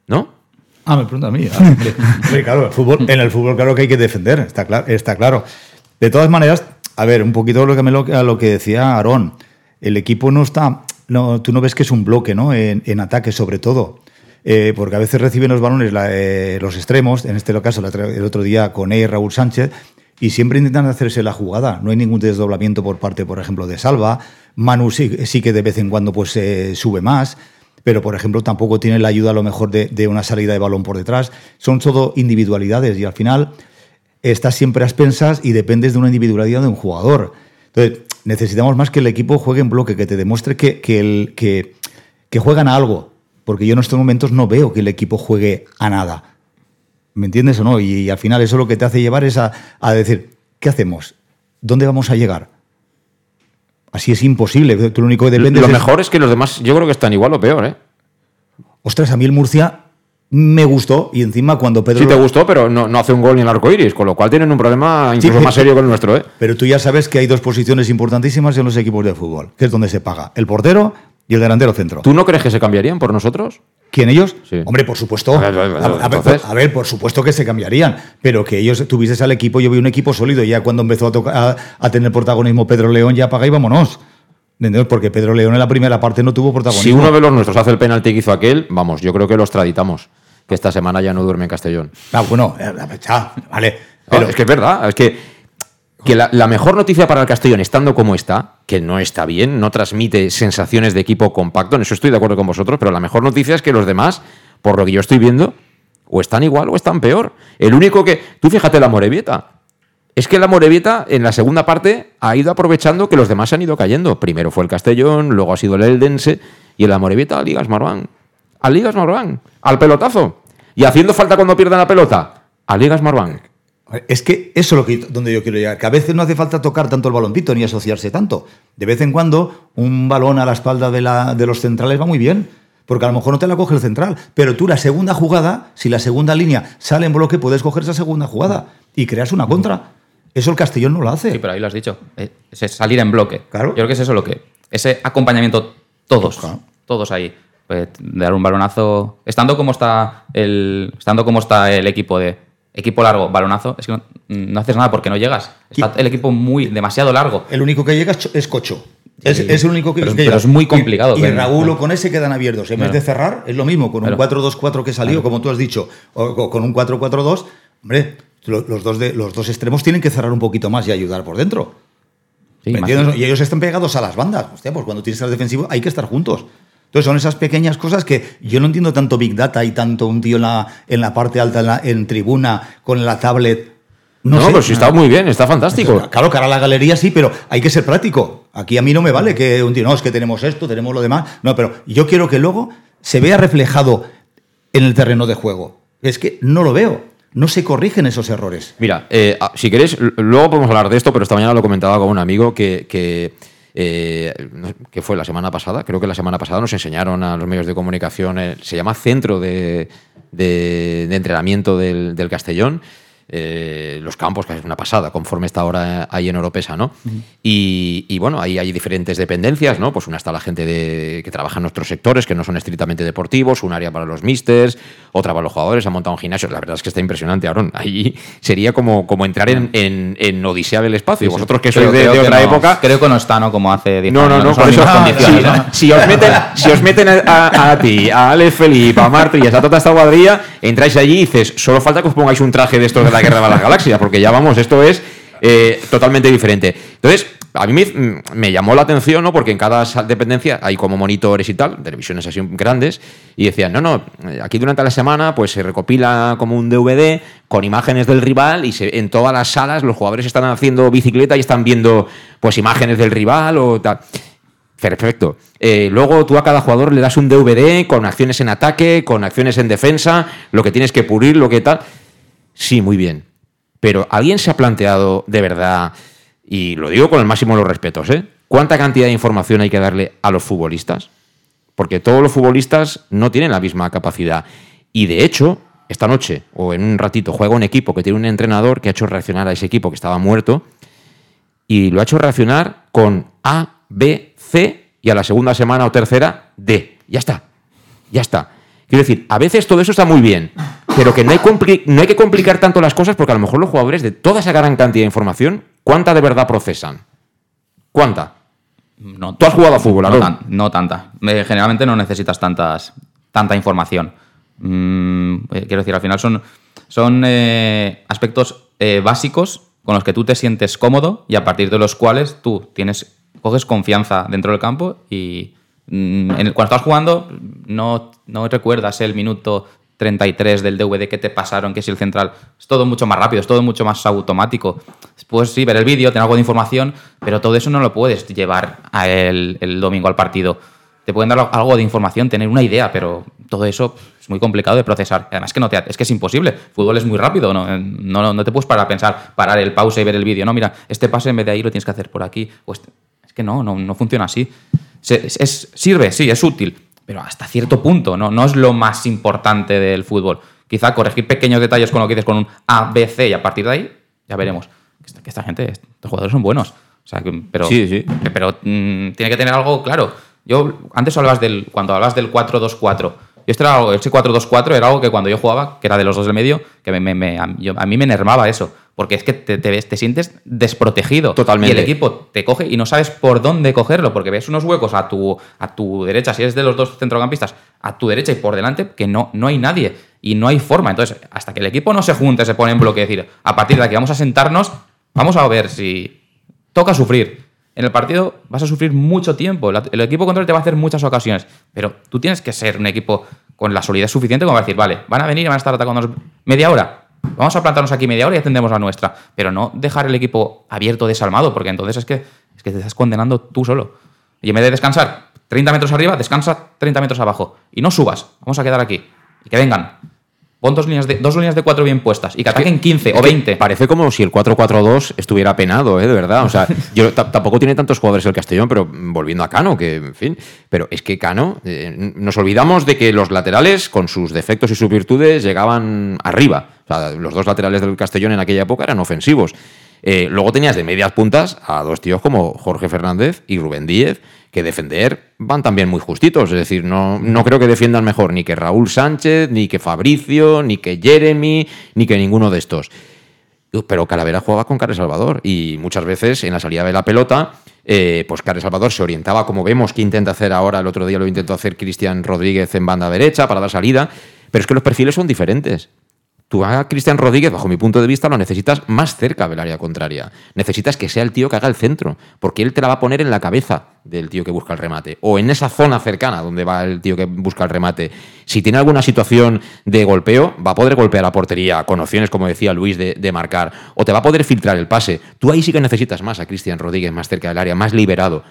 ¿No? Ah, me pregunta a mí. Ah, hombre. Hombre, claro, el fútbol, en el fútbol claro que hay que defender, está claro, está claro. De todas maneras, a ver, un poquito lo que me lo, a lo que decía Aarón. El equipo no está, no, tú no ves que es un bloque, ¿no? En, en ataque sobre todo. Eh, porque a veces reciben los balones la- eh, los extremos, en este caso el otro día con E y Raúl Sánchez, y siempre intentan hacerse la jugada. No hay ningún desdoblamiento por parte, por ejemplo, de Salva. Manu sí, sí que de vez en cuando pues eh, sube más, pero por ejemplo tampoco tiene la ayuda a lo mejor de, una salida de balón por detrás. Son todo individualidades y al final estás siempre a expensas y dependes de una individualidad de un jugador. Entonces, necesitamos más que el equipo juegue en bloque, que te demuestre que, que, juegan a algo. Porque yo en estos momentos no veo que el equipo juegue a nada. ¿Me entiendes o no? Y, y al final eso lo que te hace llevar es a, a decir, ¿qué hacemos? ¿Dónde vamos a llegar? Así es imposible. Tú lo único que depende Lo mejor es que los demás, yo creo que están igual o peor, ¿eh? Ostras, a mí el Murcia me gustó y encima cuando Pedro... Sí te gustó, pero no, no hace un gol ni en el arco iris, con lo cual tienen un problema incluso Sí, más serio que el nuestro, ¿eh? Pero tú ya sabes que hay dos posiciones importantísimas en los equipos de fútbol, que es donde se paga, el portero y el delantero centro. ¿Tú no crees que se cambiarían por nosotros? ¿Quién ellos? Hombre, por supuesto. A ver, a ver, A, a ver, entonces- a ver, por supuesto que se cambiarían, pero que ellos tuvieses al equipo, yo vi un equipo sólido, ya cuando empezó a, a, tener protagonismo Pedro León, ya paga y vámonos. Porque Pedro León en la primera parte no tuvo protagonismo. Si uno de los nuestros hace el penalti que hizo aquel, vamos, yo creo que los traditamos. Que esta semana ya no duerme en Castellón. Ah, bueno, eh, ya, vale. Pero es que es verdad, es que que la, mejor noticia para el Castellón, estando como está, que no está bien, no transmite sensaciones de equipo compacto, en eso estoy de acuerdo con vosotros, pero la mejor noticia es que los demás, por lo que yo estoy viendo, o están igual o están peor. El único que. Tú fíjate la Morevieta. Es que la Morevieta en la segunda parte ha ido aprovechando que los demás se han ido cayendo. Primero fue el Castellón, luego ha sido el Eldense y en la Morevieta al Ligas Marván. Al Ligas Marván. Al pelotazo. Y haciendo falta cuando pierdan la pelota. Al Ligas Marván. Es que eso es lo que, donde yo quiero llegar, que a veces no hace falta tocar tanto el baloncito ni asociarse tanto. De vez en cuando un balón a la espalda de, la, de los centrales va muy bien, porque a lo mejor no te la coge el central, pero tú la segunda jugada, si la segunda línea sale en bloque, puedes coger esa segunda jugada y creas una contra. Eso el Castellón no lo hace. Sí, pero ahí lo has dicho. Eh, Es salir en bloque. Claro. Yo creo que es eso lo que. Ese acompañamiento, todos. Todos ahí. Pues, dar un balonazo. Estando como está el. Estando como está el equipo de. Equipo largo, balonazo. Es que no, no haces nada porque no llegas. Está el equipo muy. demasiado largo. El único que llega es Cho- es Cocho. Es, es el único que, Pero- que pero es muy Y- complicado, Y, pero- Raúl o con ese quedan abiertos. En Claro. vez de cerrar, es lo mismo. Con un Claro. 4-2-4 que salió, como tú has dicho, o, con un 4-4-2, hombre, lo- los dos, de, los dos extremos tienen que cerrar un poquito más y ayudar por dentro. Sí. Y ellos están pegados a las bandas. Hostia, pues cuando tienes al defensivo hay que estar juntos. Entonces son esas pequeñas cosas que yo no entiendo tanto Big Data y tanto un tío en la, en la parte alta, en, la- en tribuna, con la tablet. No, sé. pero si está muy bien, está fantástico. Claro, cara a la galería sí, pero hay que ser práctico. Aquí a mí no me vale que un tío, no, es que tenemos esto, tenemos lo demás. No, pero yo quiero que luego se vea reflejado en el terreno de juego. Es que no lo veo. No se corrigen esos errores. Mira, eh, ah, si queréis, luego podemos hablar de esto, pero esta mañana lo comentaba con un amigo que, que, eh, que fue la semana pasada, creo que la semana pasada nos enseñaron a los medios de comunicación, eh, se llama Centro de, de- de Entrenamiento del, del Castellón, eh, los campos, que es una pasada, conforme está ahora ahí en Oropesa, ¿no? y, y, bueno, ahí hay diferentes dependencias, ¿no? Pues una está la gente de, que trabaja en nuestros sectores, que no son estrictamente deportivos, un área para los misters, otra para los jugadores, ha montado un gimnasio, la verdad es que está impresionante, Aaron. Ahí sería como, como entrar en, en, en Odisea del espacio. Sí, sí. Vosotros que Creo- sois de, creo de que otra no- época, Creo que no está, ¿no? Como hace 10 no, no, años. no, son por eso. Si, ¿no? si os meten, si os meten a, ti, a Alex Felipe, a Marta y a toda esta cuadrilla, entráis allí y dices, solo falta que os pongáis un traje de estos de la Guerra de las Galaxias, porque ya vamos, esto es eh, totalmente diferente. Entonces, a mí me, llamó la atención, ¿no? Porque en cada dependencia hay como monitores y tal, televisiones así grandes, y decían, no, no, aquí durante la semana pues se recopila como un DVD con imágenes del rival y en todas las salas los jugadores están haciendo bicicleta y están viendo pues imágenes del rival o tal. Perfecto. Eh, luego tú a cada jugador le das un DVD con acciones en ataque, con acciones en defensa, lo que tienes que pulir, lo que tal. Sí, muy bien. Pero ¿alguien se ha planteado de verdad, y lo digo con el máximo de los respetos, ¿eh? ¿cuánta cantidad de información hay que darle a los futbolistas? Porque todos los futbolistas no tienen la misma capacidad. Y de hecho, esta noche o en un ratito juega un equipo que tiene un entrenador que ha hecho reaccionar a ese equipo que estaba muerto y lo ha hecho reaccionar con A, B, C y a la segunda semana o tercera D. Ya está. Ya está. Quiero decir, a veces todo eso está muy bien, pero que no hay, compli- no hay que complicar tanto las cosas porque a lo mejor los jugadores de toda esa gran cantidad de información, ¿cuánta de verdad procesan? ¿Cuánta? No, Tú has jugado a fútbol, no, tan- no tanta. Eh, generalmente no necesitas tantas, tanta información. Mm, eh, quiero decir, al final son, son eh, aspectos básicos con los que tú te sientes cómodo y a partir de los cuales tú tienes, coges confianza dentro del campo y en el- cuando estás jugando no, no recuerdas el minuto 33 del DVD que te pasaron, que es el central. Es todo mucho más rápido, es todo mucho más automático. Puedes sí ver el vídeo, tener algo de información, pero todo eso no lo puedes llevar a el, el domingo al partido. Te pueden dar algo de información, tener una idea, pero todo eso es muy complicado de procesar. Además que no te, es que es imposible. Fútbol es muy rápido, ¿no? No, no te puedes parar a pensar, parar el pausa y ver el vídeo. No, mira, este pase en vez de ahí lo tienes que hacer por aquí. este- Es que no, no, no funciona así. Se- es- es- sirve, sí, es útil, pero hasta cierto punto, ¿no? No es lo más importante del fútbol. Quizá corregir pequeños detalles con lo que dices con un A, B, C y a partir de ahí ya veremos. Que esta, que esta gente, estos jugadores son buenos. O sea, que- pero, Sí, sí. pero mm, tiene que tener algo claro. Yo, antes hablabas del, cuando hablabas del 4-2-4, yo este era algo, ese 4-2-4 era algo que cuando yo jugaba, que era de los dos del medio, que me, me- me- a, yo- a mí me enervaba eso. Porque es que te, te ves- te sientes desprotegido. Totalmente. Y el equipo te coge y no sabes por dónde cogerlo, porque ves unos huecos a tu, a tu derecha, si eres de los dos centrocampistas, a tu derecha y por delante, que no, no hay nadie y no hay forma. Entonces, hasta que el equipo no se junte, se pone en bloque, es decir, a partir de aquí vamos a sentarnos, Vamos a ver si toca sufrir. En el partido vas a sufrir mucho tiempo. El equipo contrario te va a hacer muchas ocasiones. Pero tú tienes que ser un equipo con la solidez suficiente como para decir, vale, van a venir y van a estar atacándonos media hora. Vamos a plantarnos aquí media hora y atendemos la nuestra. Pero no dejar el equipo abierto, desalmado, porque entonces es que, es que te estás condenando tú solo. Y en vez de descansar 30 metros arriba, descansa 30 metros abajo. Y no subas. Vamos a quedar aquí. Y que vengan. Pon dos líneas de, dos líneas de cuatro bien puestas y que ataquen 15 o Es que 20. Parece como si el 4-4-2 estuviera penado, ¿eh? de verdad. O sea, yo tampoco tiene tantos jugadores el Castellón, pero volviendo a Cano, que en fin. Pero es que Cano, eh, nos olvidamos de que los laterales, con sus defectos y sus virtudes, llegaban arriba. O sea, los dos laterales del Castellón en aquella época eran ofensivos. Eh, luego tenías de medias puntas a dos tíos como Jorge Fernández y Rubén Díez, que defender van también muy justitos. Es decir, no, no creo que defiendan mejor ni que Raúl Sánchez, ni que Fabricio, ni que Jeremy, ni que ninguno de estos. Pero Calavera jugaba con Carles Salvador y muchas veces en la salida de la pelota, eh, pues Carles Salvador se orientaba como vemos que intenta hacer ahora, el otro día lo intentó hacer Cristian Rodríguez en banda derecha para dar salida, pero es que los perfiles son diferentes. Tú a Cristian Rodríguez, bajo mi punto de vista, lo necesitas más cerca del área contraria. Necesitas que sea el tío que haga el centro, porque él te la va a poner en la cabeza del tío que busca el remate, o en esa zona cercana donde va el tío que busca el remate. Si tiene alguna situación de golpeo, va a poder golpear la portería con opciones, como decía Luis, de, de marcar, o te va a poder filtrar el pase. Tú ahí sí que necesitas más a Cristian Rodríguez, más cerca del área, más liberado.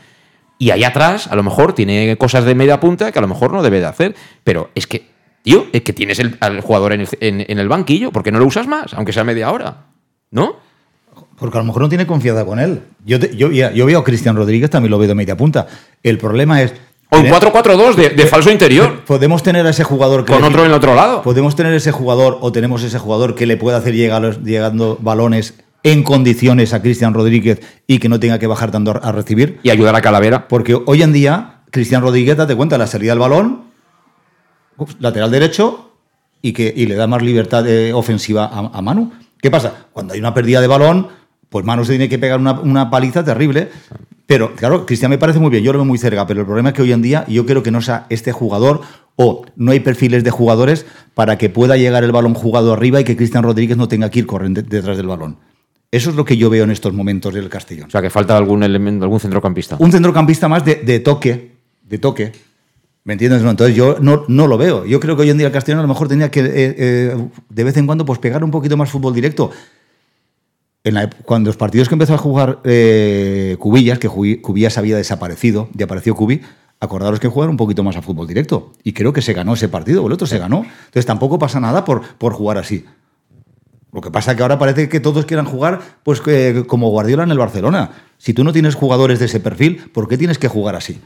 Y ahí atrás, a lo mejor tiene cosas de media punta que a lo mejor no debe de hacer, pero es que Tío, es que tienes el, al jugador en el, en- en el banquillo, ¿por qué no lo usas más? Aunque sea media hora. ¿No? Porque a lo mejor no tiene confianza con él. Yo, te- yo, veo a Cristian Rodríguez, también lo veo de media punta. El problema es. O tener- 4-4-2 de, de falso interior. Podemos tener a ese jugador que Con le- otro en el otro lado. Podemos tener ese jugador o tenemos ese jugador que le pueda hacer llegar llegando balones en condiciones a Cristian Rodríguez y que no tenga que bajar tanto a recibir. Y ayudar a Calavera. Porque hoy en día, Cristian Rodríguez, date cuenta, la salida del balón, lateral derecho, y que y le da más libertad eh, ofensiva a, a Manu. ¿Qué pasa? Cuando hay una pérdida de balón, pues Manu se tiene que pegar una, una paliza terrible. Pero, claro, Cristian me parece muy bien, yo lo veo muy cerca, pero el problema es que hoy en día yo creo que no sea este jugador o no hay perfiles de jugadores para que pueda llegar el balón jugado arriba y que Cristian Rodríguez no tenga que ir corriendo detrás del balón. Eso es lo que yo veo en estos momentos del Castellón. O sea, que falta algún elemento, algún centrocampista. Un centrocampista más de, de toque, de toque. ¿Me entiendes? No, entonces yo no, no lo veo. Yo creo que hoy en día el Castellón a lo mejor tenía que eh, eh, de vez en cuando pues pegar un poquito más fútbol directo. En la cuando los partidos que empezó a jugar eh, Cubillas, que Cubillas había desaparecido, y apareció Cubi, acordaros que jugar un poquito más a fútbol directo. Y creo que se ganó ese partido, el otro se ganó. Entonces tampoco pasa nada por, por jugar así. Lo que pasa es que ahora parece que todos quieran jugar pues que- como Guardiola en el Barcelona. Si tú no tienes jugadores de ese perfil, ¿por qué tienes que jugar así?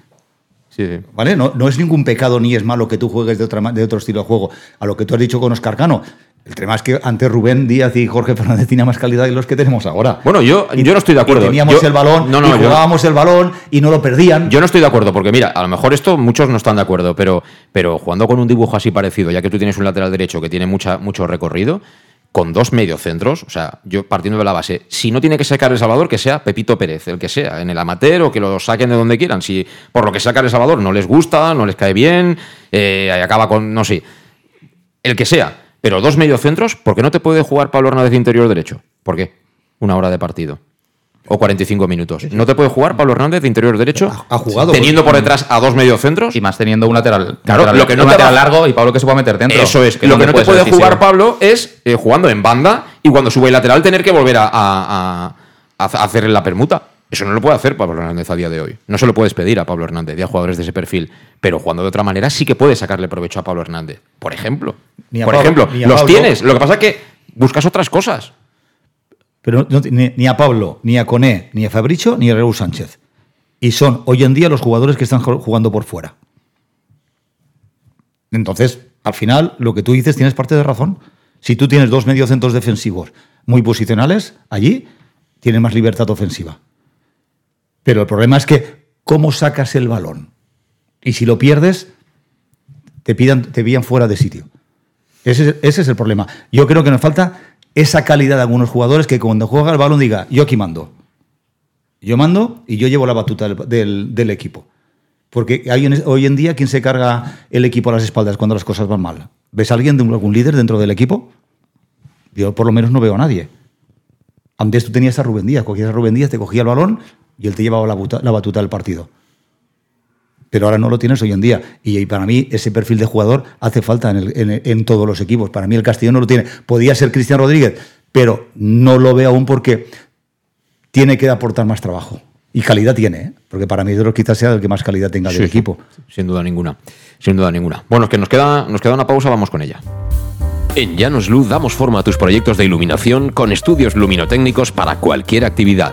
¿Vale? No, no es ningún pecado ni es malo que tú juegues de, otra, de otro estilo de juego. A lo que tú has dicho con Oscar Cano. El tema es que antes Rubén Díaz y Jorge Fernández tenían más calidad que los que tenemos ahora. Bueno, yo, yo no estoy de acuerdo. Y teníamos Yo- el balón, no, no, y yo- jugábamos el balón y no lo perdían. Yo no estoy de acuerdo, porque mira, a lo mejor esto muchos no están de acuerdo, pero, pero jugando con un dibujo así parecido, ya que tú tienes un lateral derecho que tiene mucha, mucho recorrido, con dos mediocentros, o sea, yo partiendo de la base, si no tiene que sacar El Salvador, que sea Pepito Pérez, el que sea, en el amateur o que lo saquen de donde quieran. Si por lo que saca El Salvador no les gusta, no les cae bien, eh, acaba con, no sé, el que sea. Pero dos mediocentros, ¿por qué no te puede jugar Pablo Hernández de interior derecho? ¿Por qué? Una hora de partido. O 45 minutos. ¿No te puede jugar Pablo Hernández de interior derecho? Ha jugado. Teniendo por detrás a dos mediocentros. Y más teniendo un lateral, Claro, lateral- lo que no un te lateral va- largo y Pablo que se pueda meter dentro. Eso es. lo no que no te puede jugar Pablo es eh, jugando en banda y cuando sube el lateral tener que volver a, a- a- a hacer la permuta. Eso no lo puede hacer Pablo Hernández a día de hoy. No se lo puedes pedir a Pablo Hernández y a jugadores de ese perfil. Pero jugando de otra manera sí que puedes sacarle provecho a Pablo Hernández. Por ejemplo. Ni a Por Pablo- ejemplo, ni a los Pablo. tienes. Lo que pasa es que buscas otras cosas. Pero ni, a Pablo, ni a Coné, ni a Fabricio, ni a Raúl Sánchez. Y son hoy en día los jugadores que están ju- jugando por fuera. Entonces, al final, lo que tú dices tienes parte de razón. Si tú tienes dos mediocentros defensivos muy posicionales, allí tienes más libertad ofensiva. Pero el problema es que, ¿cómo sacas el balón? Y si lo pierdes, te, pidan, te pillan fuera de sitio. Ese, es- ese es el problema. Yo creo que nos falta esa calidad de algunos jugadores que cuando juega el balón diga, yo aquí mando. Yo mando y yo llevo la batuta del, equipo. Porque hoy en día, ¿quién se carga el equipo a las espaldas cuando las cosas van mal? ¿Ves a alguien, algún líder dentro del equipo? Yo por lo menos no veo a nadie. Antes tú tenías a Rubén Díaz, cogías a Rubén Díaz, te cogía el balón y él te llevaba la, la batuta del partido. Pero ahora no lo tienes hoy en día. Y, para mí ese perfil de jugador hace falta en, el- en- en todos los equipos. Para mí el Castellón no lo tiene. Podía ser Cristian Rodríguez, pero no lo veo aún porque tiene que aportar más trabajo. Y calidad tiene, ¿eh? porque para mí de los quizás sea el que más calidad tenga del Sí, sí, equipo. Sin duda ninguna. Sin duda ninguna. Bueno, es que nos queda, nos queda una pausa, vamos con ella. En Llanos Luz damos forma a tus proyectos de iluminación con estudios luminotécnicos para cualquier actividad.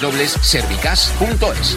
www.servicas.es.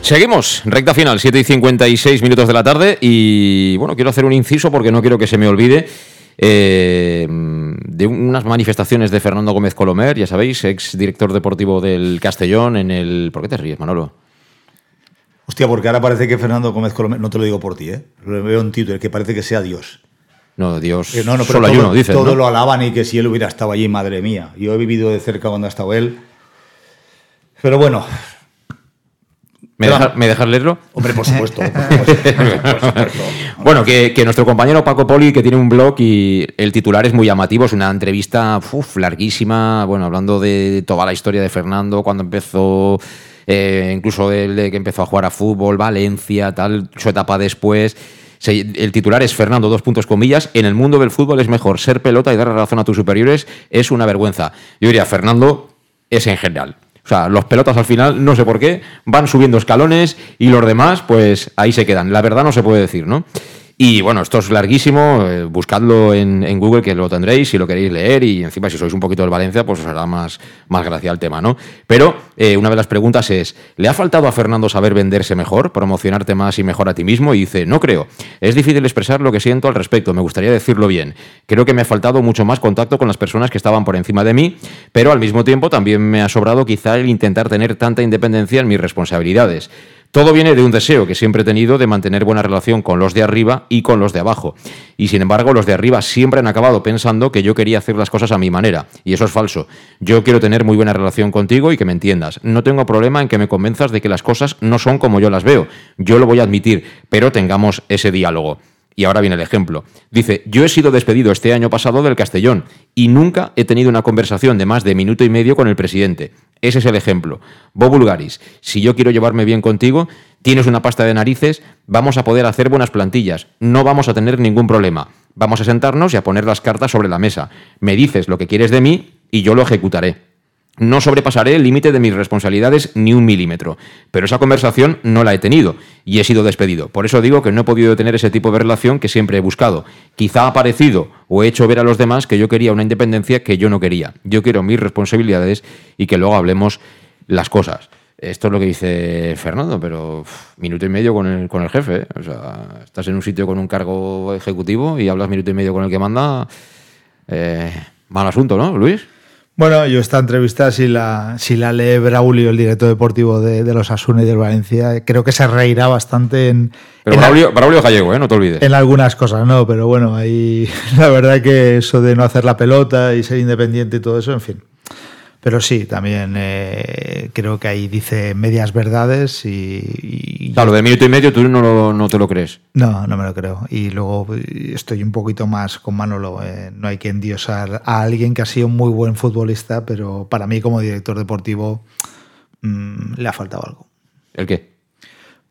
Seguimos, recta final, 7 y 56 minutos de la tarde y bueno, quiero hacer un inciso porque no quiero que se me olvide eh, de unas manifestaciones de Fernando Gómez Colomer, ya sabéis, ex director deportivo del Castellón en el... ¿Por qué te ríes, Manolo? Hostia, porque ahora parece que Fernando Gómez Colomer, no te lo digo por ti, ¿eh? lo veo en título, que parece que sea Dios. No, Dios Que no, no, pero solo hay todo, uno, dice. todo lo alaban y que si él hubiera estado allí, madre mía. Yo he vivido de cerca cuando ha estado él. Pero bueno, ¿Me, deja- ¿Me dejas leerlo? Hombre, por supuesto. por supuesto. Bueno, que, que nuestro compañero Paco Poli, que tiene un blog y el titular es muy llamativo, es una entrevista uf, larguísima, bueno, hablando de toda la historia de Fernando, cuando empezó, eh, incluso de, de que empezó a jugar a fútbol, Valencia, tal, su etapa después. Se- el titular es Fernando, dos puntos comillas, en el mundo del fútbol es mejor ser pelota y dar razón a tus superiores, es una vergüenza. Yo diría, Fernando es en general. O sea, los pelotas al final, no sé por qué, van subiendo escalones y los demás, pues ahí se quedan. La verdad no se puede decir, ¿no? Y bueno, esto es larguísimo, eh, buscadlo en, Google que lo tendréis si lo queréis leer y encima si sois un poquito del Valencia pues os hará más, más gracia el tema, ¿no? Pero eh, una de las preguntas es, ¿le ha faltado a Fernando saber venderse mejor, promocionarte más y mejor a ti mismo? Y dice, no creo, es difícil expresar lo que siento al respecto, me gustaría decirlo bien. Creo que me ha faltado mucho más contacto con las personas que estaban por encima de mí, pero al mismo tiempo también me ha sobrado quizá el intentar tener tanta independencia en mis responsabilidades. Todo viene de un deseo que siempre he tenido de mantener buena relación con los de arriba y con los de abajo. Y sin embargo, los de arriba siempre han acabado pensando que yo quería hacer las cosas a mi manera. Y eso es falso. Yo quiero tener muy buena relación contigo y que me entiendas. No tengo problema en que me convenzas de que las cosas no son como yo las veo. Yo lo voy a admitir, pero tengamos ese diálogo. Y ahora viene el ejemplo. Dice, yo he sido despedido este año pasado del Castellón y nunca he tenido una conversación de más de minuto y medio con el presidente. Ese es el ejemplo. Bob Bulgaris, si yo quiero llevarme bien contigo, tienes una pasta de narices, vamos a poder hacer buenas plantillas, no vamos a tener ningún problema. Vamos a sentarnos y a poner las cartas sobre la mesa. Me dices lo que quieres de mí y yo lo ejecutaré. No sobrepasaré el límite de mis responsabilidades ni un milímetro. Pero esa conversación no la he tenido y he sido despedido. Por eso digo que no he podido tener ese tipo de relación que siempre he buscado. Quizá ha parecido o he hecho ver a los demás que yo quería una independencia que yo no quería. Yo quiero mis responsabilidades y que luego hablemos las cosas. Esto es lo que dice Fernando, pero minuto y medio con el, con el jefe. ¿eh? O sea, estás en un sitio con un cargo ejecutivo y hablas minuto y medio con el que manda. Eh, mal asunto, ¿no, Luis? Bueno, yo esta entrevista, si la, si la lee Braulio, el director deportivo de, de los Asuna y del Valencia, creo que se reirá bastante en, Pero en, Braulio, Braulio Gallego, ¿eh? no te olvides. en algunas cosas, ¿no? Pero bueno, ahí la verdad que eso de no hacer la pelota y ser independiente y todo eso, en fin. Pero sí, también eh, creo que ahí dice medias verdades y, y O sea, lo de minuto y medio tú no, lo- no te lo crees. no, no me lo creo. Y luego eh, estoy un poquito más con Manolo. eh, no hay que endiosar a alguien que ha sido un muy buen futbolista, pero para mí como director deportivo mm, le ha faltado algo. ¿El qué?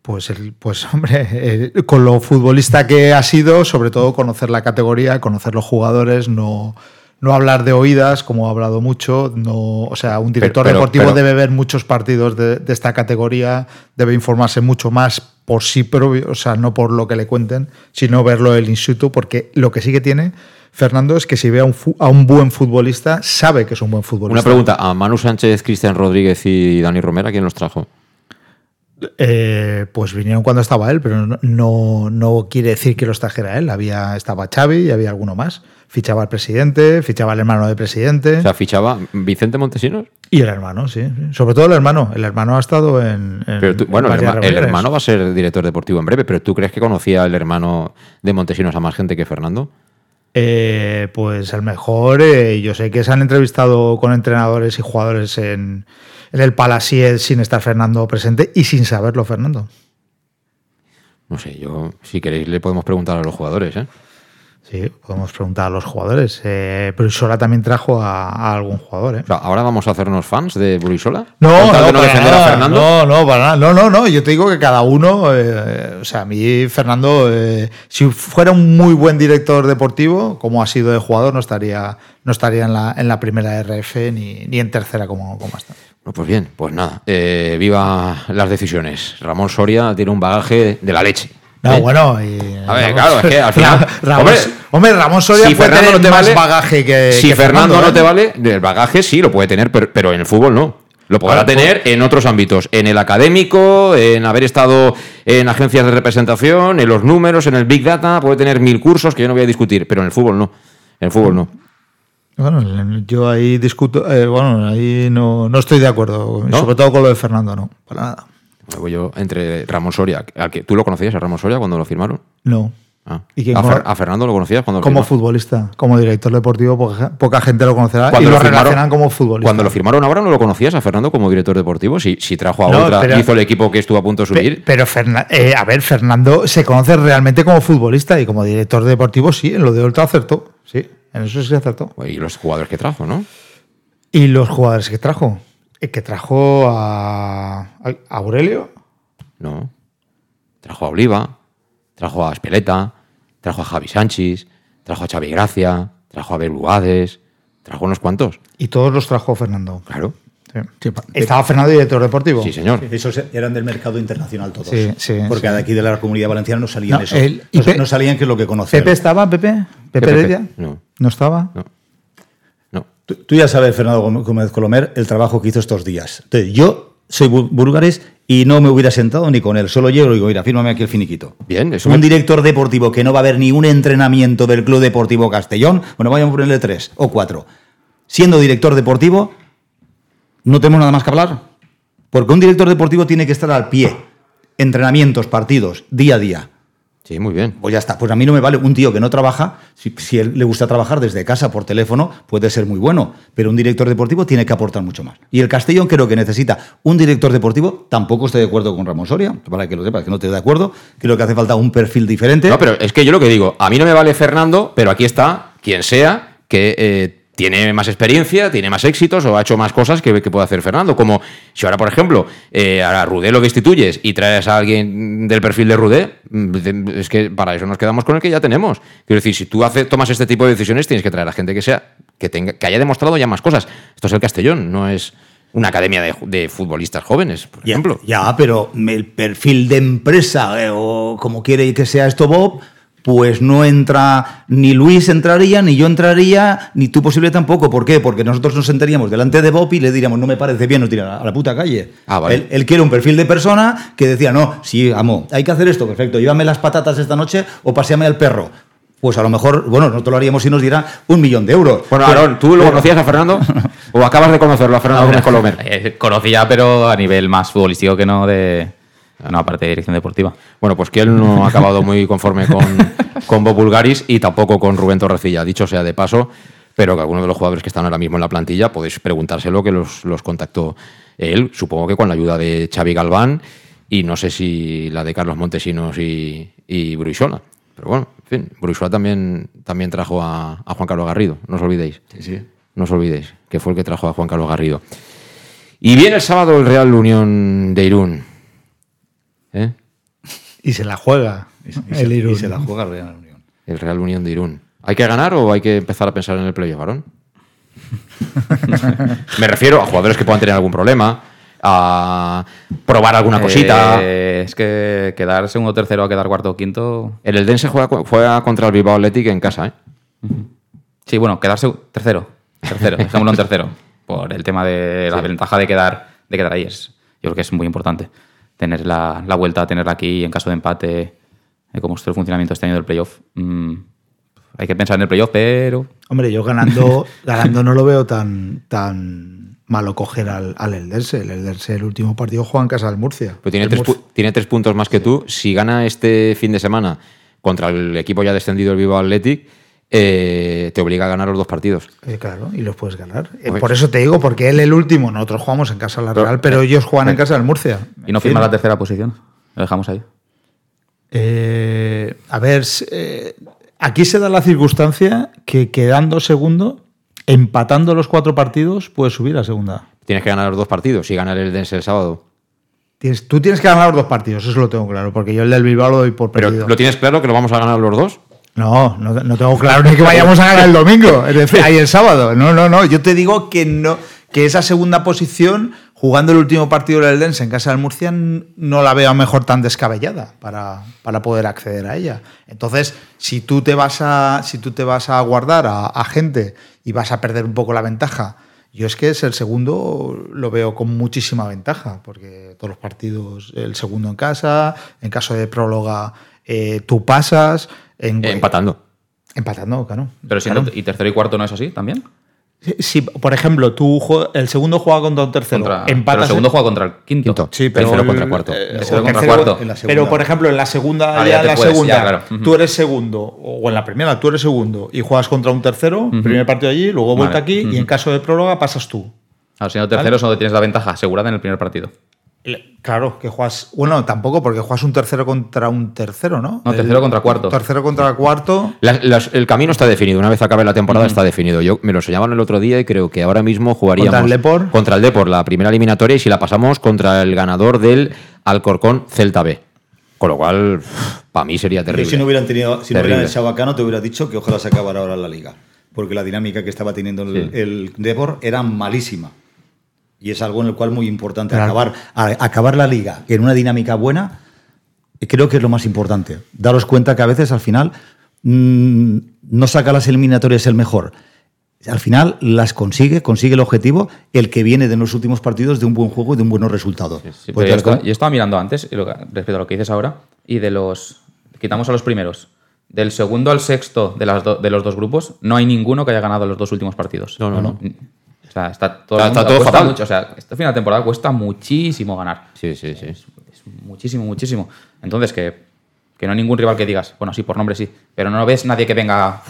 Pues, el, pues hombre, eh, con lo futbolista que ha sido, sobre todo conocer la categoría, conocer los jugadores, no, no hablar de oídas, como ha hablado mucho. No, o sea, un director pero- deportivo pero- debe ver muchos partidos de, de esta categoría, debe informarse mucho más por sí propio, o sea, no por lo que le cuenten, sino verlo el in situ, porque lo que sí que tiene Fernando es que si ve a un, a un buen futbolista, sabe que es un buen futbolista. Una pregunta, ¿a Manu Sánchez, Cristian Rodríguez y Dani Romera quién los trajo? Eh, pues vinieron cuando estaba él, pero no, no, no quiere decir que los trajera él. Había, estaba Xavi y había alguno más. Fichaba al presidente, fichaba al hermano del presidente O sea, fichaba Vicente Montesinos. y el hermano, sí. Sobre todo el hermano. El hermano ha estado en. en- Pero tú- bueno, en el, herma- hermano va a ser director deportivo en breve, pero ¿tú crees que conocía el hermano de Montesinos a más gente que Fernando? Eh, pues el mejor, eh, yo sé que se han entrevistado con entrenadores y jugadores en, en el Palaciet sin estar Fernando presente y sin saberlo Fernando. No sé, yo, si queréis, le podemos preguntar a los jugadores, ¿eh? Sí, podemos preguntar a los jugadores. Eh, pero Isola también trajo a, a algún jugador. ¿eh? O sea, ¿ahora vamos a hacernos fans de Burisola? No, ¿Con tal no, de no para defender nada, a Fernando? No, no, para nada. No, no, no. Yo te digo que cada uno, eh, o sea, a mí Fernando, eh, si fuera un muy buen director deportivo, como ha sido de jugador, no estaría, no estaría en la, en la primera RF ni, ni en tercera como, como está. Bueno, pues bien, pues nada. eh, viva las decisiones. Ramón Soria tiene un bagaje de la leche. No, ¿eh? bueno, y, A ver, claro, es que al final. Ra- hombre, hombre, Ramón Soria si puede Fernando tener no te más vale, bagaje que. si que Fernando, no ¿eh? te vale, el bagaje sí lo puede tener, pero, pero en el fútbol no. Lo podrá tener en otros ámbitos, en el académico, en haber estado en agencias de representación, en los números, en el Big Data, puede tener mil cursos que yo no voy a discutir, pero en el fútbol no. En el fútbol no. Bueno, yo ahí discuto, eh, bueno, ahí no, no estoy de acuerdo, ¿No? sobre todo con lo de Fernando, no, para nada. Luego yo, entre Ramón Soria, que, ¿tú lo conocías a Ramón Soria cuando lo firmaron? No. Ah. ¿Y ¿A, Fer- a Fernando lo conocías cuando lo Como futbolista, como director deportivo, poca, poca gente lo conocerá y Cuando lo, lo firmaron- relacionan como futbolista. Cuando lo firmaron ahora no lo conocías a Fernando como director deportivo, si, si trajo a No, otra, pero- hizo el equipo que estuvo a punto de subir. pero, Ferna- eh, a ver, Fernando se conoce realmente como futbolista y como director deportivo, sí, en lo de Ultra acertó, sí, en eso sí acertó. Y los jugadores que trajo, ¿no? ¿Y los jugadores que trajo? Eh, que trajo a, a Aurelio, No. Trajo a Oliva, trajo a Espeleta, trajo a Javi Sánchez, trajo a Xavi Gracia, trajo a Beluades, trajo unos cuantos. y todos los trajo Fernando. Claro. Sí. Estaba Fernando director deportivo. Sí, señor. Esos eran del mercado internacional todos. Sí, sí, porque sí. de aquí de la comunidad valenciana no salían No, eso. el- no, Pe- no salían que es lo que conocían. ¿Pepe estaba, Pepe? ¿Pepe Pepe, Heredia? No. ¿No estaba? Tú, tú ya sabes, Fernando Gómez- Gómez Colomer, el trabajo que hizo estos días. Entonces, yo soy búlgares y no me hubiera sentado ni con él. Solo llego y digo, mira, fírmame aquí el finiquito. Bien, eso Un me- director deportivo que no va a haber ni un entrenamiento del Club Deportivo Castellón, bueno, vayan a ponerle tres o cuatro. Siendo director deportivo, no tenemos nada más que hablar. Porque un director deportivo tiene que estar al pie. Entrenamientos, partidos, día a día. Sí, muy bien. Pues ya está. Pues a mí no me vale un tío que no trabaja. Si, si él le gusta trabajar desde casa por teléfono, puede ser muy bueno. Pero un director deportivo tiene que aportar mucho más. Y el Castellón creo que necesita un director deportivo. Tampoco estoy de acuerdo con Ramón Soria, para que lo sepas, que no estoy de acuerdo. Creo que hace falta un perfil diferente. No, pero es que yo lo que digo, a mí no me vale Fernando, pero aquí está quien sea que eh, tiene más experiencia, tiene más éxitos o ha hecho más cosas que, que puede hacer Fernando. Como si ahora, por ejemplo, eh, a Rudé lo destituyes y traes a alguien del perfil de Rudé, mm, es que para eso nos quedamos con el que ya tenemos. Quiero decir, si tú hace- tomas este tipo de decisiones, tienes que traer a gente que sea que tenga que haya demostrado ya más cosas. Esto es el Castellón, no es una academia de, de futbolistas jóvenes, por Ya, ejemplo. Ya, pero el perfil de empresa, eh, o como quiere que sea esto Bob, pues no entra, ni Luis entraría, ni yo entraría, ni tú posible tampoco. ¿Por qué? Porque nosotros nos sentaríamos delante de Bob y le diríamos, no me parece bien, nos tiran a la puta calle. Ah, vale. él, él quiere un perfil de persona que decía, no, sí, amo, hay que hacer esto, perfecto, llévame las patatas esta noche o paseame al perro. Pues a lo mejor, bueno, nosotros lo haríamos si nos diera un millón de euros. Bueno, Pero- Aarón, ¿tú lo pero- conocías a Fernando? ¿O acabas de conocerlo a Fernando Gómez Colomer? Eh, conocía, pero a nivel más futbolístico que no de. No, aparte de dirección deportiva. Bueno, pues que él no ha acabado muy conforme con, con Bob Bulgaris y tampoco con Rubén Torrecilla, dicho sea de paso, pero que algunos de los jugadores que están ahora mismo en la plantilla podéis preguntárselo que los, los contactó él, supongo que con la ayuda de Xavi Galván y no sé si la de Carlos Montesinos y, y Bruisola. Pero bueno, en fin, Bruisola también, también trajo a, a Juan Carlos Garrido, no os olvidéis. Sí, sí. No os olvidéis, que fue el que trajo a Juan Carlos Garrido. Y viene el sábado el Real Unión de Irún. ¿Eh? Y se la juega Y se- el Irún. y se la juega Real Unión. El Real Unión de Irún. ¿Hay que ganar o hay que empezar a pensar en el playoff, varón? Me refiero a jugadores que puedan tener algún problema, a probar alguna cosita. Eh, es que quedar segundo o tercero a quedar cuarto o quinto. El Eldense juega, juega contra el Bilbao Athletic en casa, ¿eh? Sí, bueno, quedar seg- tercero. Tercero, dejémoslo en tercero. Por el tema de la ventaja de quedar, de quedar ahí. Es, yo creo que es muy importante. Tener la, la vuelta, tenerla aquí en caso de empate, eh, cómo está el funcionamiento este año del playoff. Mm, hay que pensar en el playoff, pero. Hombre, yo ganando, ganando no lo veo tan, tan malo coger al, al Eldense. El Eldense, el último partido, juega en casa del Murcia. Pero tiene tres, Murcia- pu- tiene tres puntos más que tú. Si gana este fin de semana contra el equipo ya descendido, el Bilbao Athletic, eh, te obliga a ganar los dos partidos. Eh, claro, y los puedes ganar. Eh, Pues- por eso te digo, porque él el último, nosotros jugamos en casa de la Pero- Real, pero ellos juegan en casa del Murcia. Y no firma la tercera posición. Lo dejamos ahí. Eh, a ver, eh, aquí se da la circunstancia que quedando segundo, empatando los cuatro partidos, puedes subir a segunda. Tienes que ganar los dos partidos. Si gana el Eldense el sábado. Tienes- tú tienes que ganar los dos partidos, eso lo tengo claro, porque yo el del Bilbao lo doy por Pero perdido. ¿lo tienes claro que lo vamos a ganar los dos? No, no, no tengo claro ni que vayamos a ganar el domingo, es decir, ahí el sábado. No, no, no. Yo te digo que no, que esa segunda posición, jugando el último partido del Eldense en casa del Murcia, no la veo mejor tan descabellada para, para poder acceder a ella. Entonces, si tú te vas a, si tú te vas a guardar a, gente y vas a perder un poco la ventaja. Yo es que es el segundo, lo veo con muchísima ventaja, porque todos los partidos, el segundo en casa, en caso de próloga, eh, tú pasas. En, Empatando. Empatando, claro. Pero siendo, Claro. ¿Y tercero y cuarto no es así también? Si, si, por ejemplo, tú el segundo juega contra un tercero, Contra- pero empatas. el segundo juega contra el quinto. Sí, pero Tercero el- contra cuarto. eh, Tercero o contra tercero- cuarto. segunda. Pero por ejemplo, en la segunda, Ah, ya la puedes, segunda, ya, claro. Ujú. tú eres segundo, o en la primera, tú eres segundo y juegas contra un tercero, primer partido allí, luego vuelta Vale. aquí, y en caso de próloga pasas tú. Claro, siendo tercero es donde tienes la ventaja asegurada en el primer partido. Claro, que juegas. Bueno, tampoco, porque juegas un tercero contra un tercero, ¿no? No, tercero contra cuarto. Tercero contra cuarto. La- las- el camino está definido. Una vez acabe la temporada está definido. Yo me lo enseñaban el otro día y creo que ahora mismo jugaríamos ¿Contra el Depor? contra el Depor, la primera eliminatoria y si la pasamos contra el ganador del Alcorcón Celta B. Con lo cual, para mí sería terrible. si no hubieran tenido, si no hubieran echado te hubiera dicho que ojalá se acabara ahora la liga. Porque la dinámica que estaba teniendo el, Sí. el Depor era malísima. Y es algo en el cual muy importante. Claro. Acabar, a- acabar la liga en una dinámica buena, creo que es lo más importante. Daros cuenta que a veces al final mm, no saca las eliminatorias el mejor. Al final las consigue, consigue el objetivo, el que viene de los últimos partidos de un buen juego y de un buenos resultados. Sí, pero yo, estaba, yo estaba mirando antes, respecto a lo que dices ahora, y de los. Quitamos a los primeros. Del segundo al sexto de, las do- de los dos grupos, no hay ninguno que haya ganado los dos últimos partidos. No, no, no. O sea, está todo, Está- el mundo- está todo cuesta fatal. mucho. O sea, este final de temporada cuesta muchísimo ganar. Sí, sí, sí. Es muchísimo, muchísimo. Entonces, que, que no hay ningún rival que digas, bueno, sí, por nombre sí, pero no ves nadie que venga.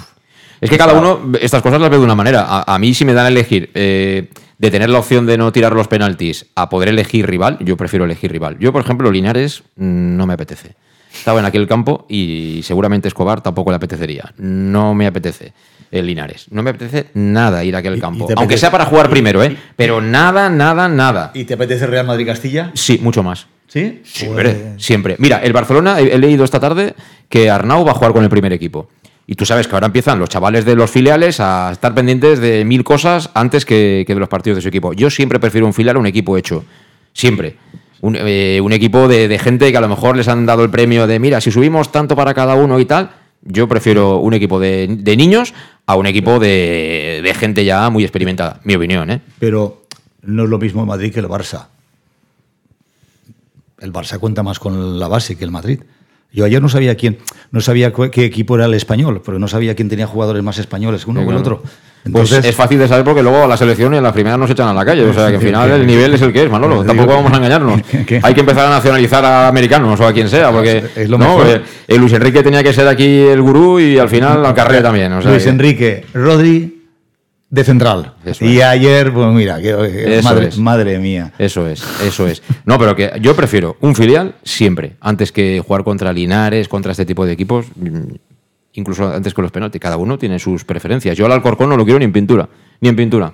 Es que cada uno estas cosas las ve de una manera. A, a mí si me dan a elegir eh, de tener la opción de no tirar los penaltis a poder elegir rival, yo prefiero elegir rival. Yo, por ejemplo, Linares mm, no me apetece. Estaba en aquel campo y seguramente Escobar tampoco le apetecería. No me apetece el Linares. No me apetece nada ir a aquel campo. Aunque sea para jugar primero, ¿eh? Pero nada, nada, nada. ¿Y te apetece Real Madrid-Castilla? Sí, mucho más. ¿Sí? Siempre, siempre. Mira, el Barcelona, he, he leído esta tarde que Arnau va a jugar con el primer equipo. Y tú sabes que ahora empiezan los chavales de los filiales a estar pendientes de mil cosas antes que, que de los partidos de su equipo. Yo siempre prefiero un filial a un equipo hecho. Siempre. Un, eh, un equipo de, de gente que a lo mejor les han dado el premio de, mira, si subimos tanto para cada uno y tal, Yo prefiero un equipo de, de niños a un equipo de, de gente ya muy experimentada, mi opinión, ¿eh? Pero no es lo mismo el Madrid que el Barça. El Barça cuenta más con la base que el Madrid. Yo ayer no sabía quién, no sabía qué equipo era el español, porque no sabía quién tenía jugadores más españoles uno Sí, que el claro. otro. Pues es fácil de saber porque luego a la selección y a la primera nos echan a la calle. O sea que al final el nivel es el que es, Manolo. Tampoco vamos a engañarnos. Hay que empezar a nacionalizar a americanos o a quien sea. Porque Es lo no, mejor. eh, eh, Luis Enrique tenía que ser aquí el gurú y al final al carrera también. O sea Luis que- Enrique, Rodri de central. Eso y es. ayer, pues mira, que, Eso madre, es. madre mía. Eso es, eso es. No, pero que yo prefiero un filial siempre, antes que jugar contra Linares, contra este tipo de equipos, incluso antes que los penaltis. Cada uno tiene sus preferencias. Yo al Alcorcón no lo quiero ni en pintura, ni en pintura.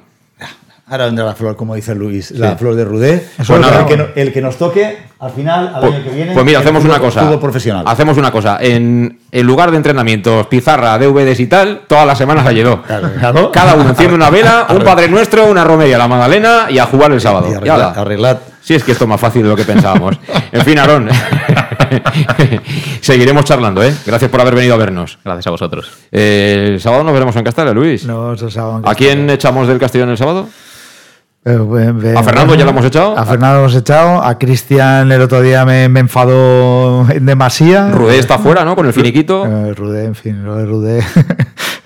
Ahora vendrá la flor, como dice Luis, la Sí. flor de Rudé. Pues nada. el, que, no- el que nos toque, al final, al Pues, año que viene. pues mira, hacemos una cosa. Profesional. Hacemos una cosa. En, en lugar de entrenamientos, pizarra, DVDs y tal, todas las semanas la llenó. Cada uno enciende una vela, un Padre Nuestro, una romería, la Magdalena y a jugar el sábado. Y arreglad- arreglad. Sí, es que esto es más fácil de lo que pensábamos. En fin, Aarón, seguiremos charlando, ¿eh? Gracias por haber venido a vernos. Gracias a vosotros. Eh, el sábado nos veremos en Castella, Luis. Nos el sábado en ¿A quién echamos del Castellón el sábado? Eh, bien. ¿A Fernando ya lo hemos echado? A Fernando lo hemos echado. A Cristian el otro día me, me enfadó en demasía. Rudé está fuera, ¿no? Con el finiquito. Eh, Rudé, en fin, lo de Rudé.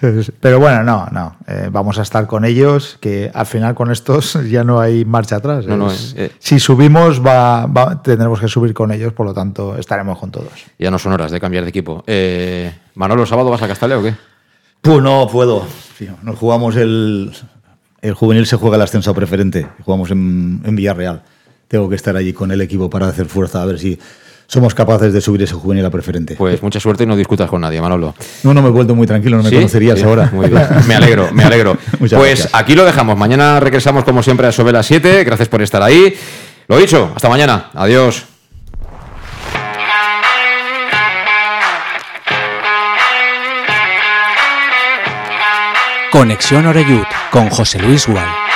Pero bueno, no, no. Eh, vamos a estar con ellos, que al final con estos ya no hay marcha atrás. No, no, Es- eh, si subimos, va, va- tendremos que subir con ellos, por lo tanto, estaremos con todos. Ya no son horas de cambiar de equipo. Eh, Manolo, ¿el sábado vas a Castellón o qué? Pues no puedo. Nos jugamos el. El juvenil se juega el ascenso preferente. Jugamos en, en Villarreal. Tengo que estar allí con el equipo para hacer fuerza, a ver si somos capaces de subir ese juvenil a preferente. Pues mucha suerte y no discutas con nadie, Manolo. No, no me he vuelto muy tranquilo, no me ¿Sí? conocerías Sí, ahora. Muy bien. Me alegro, me alegro. Muchas pues gracias. aquí lo dejamos. Mañana regresamos como siempre a sobre las 7. Gracias por estar ahí. Lo dicho, hasta mañana. Adiós. Conexión Oreyud con José Luis Gual.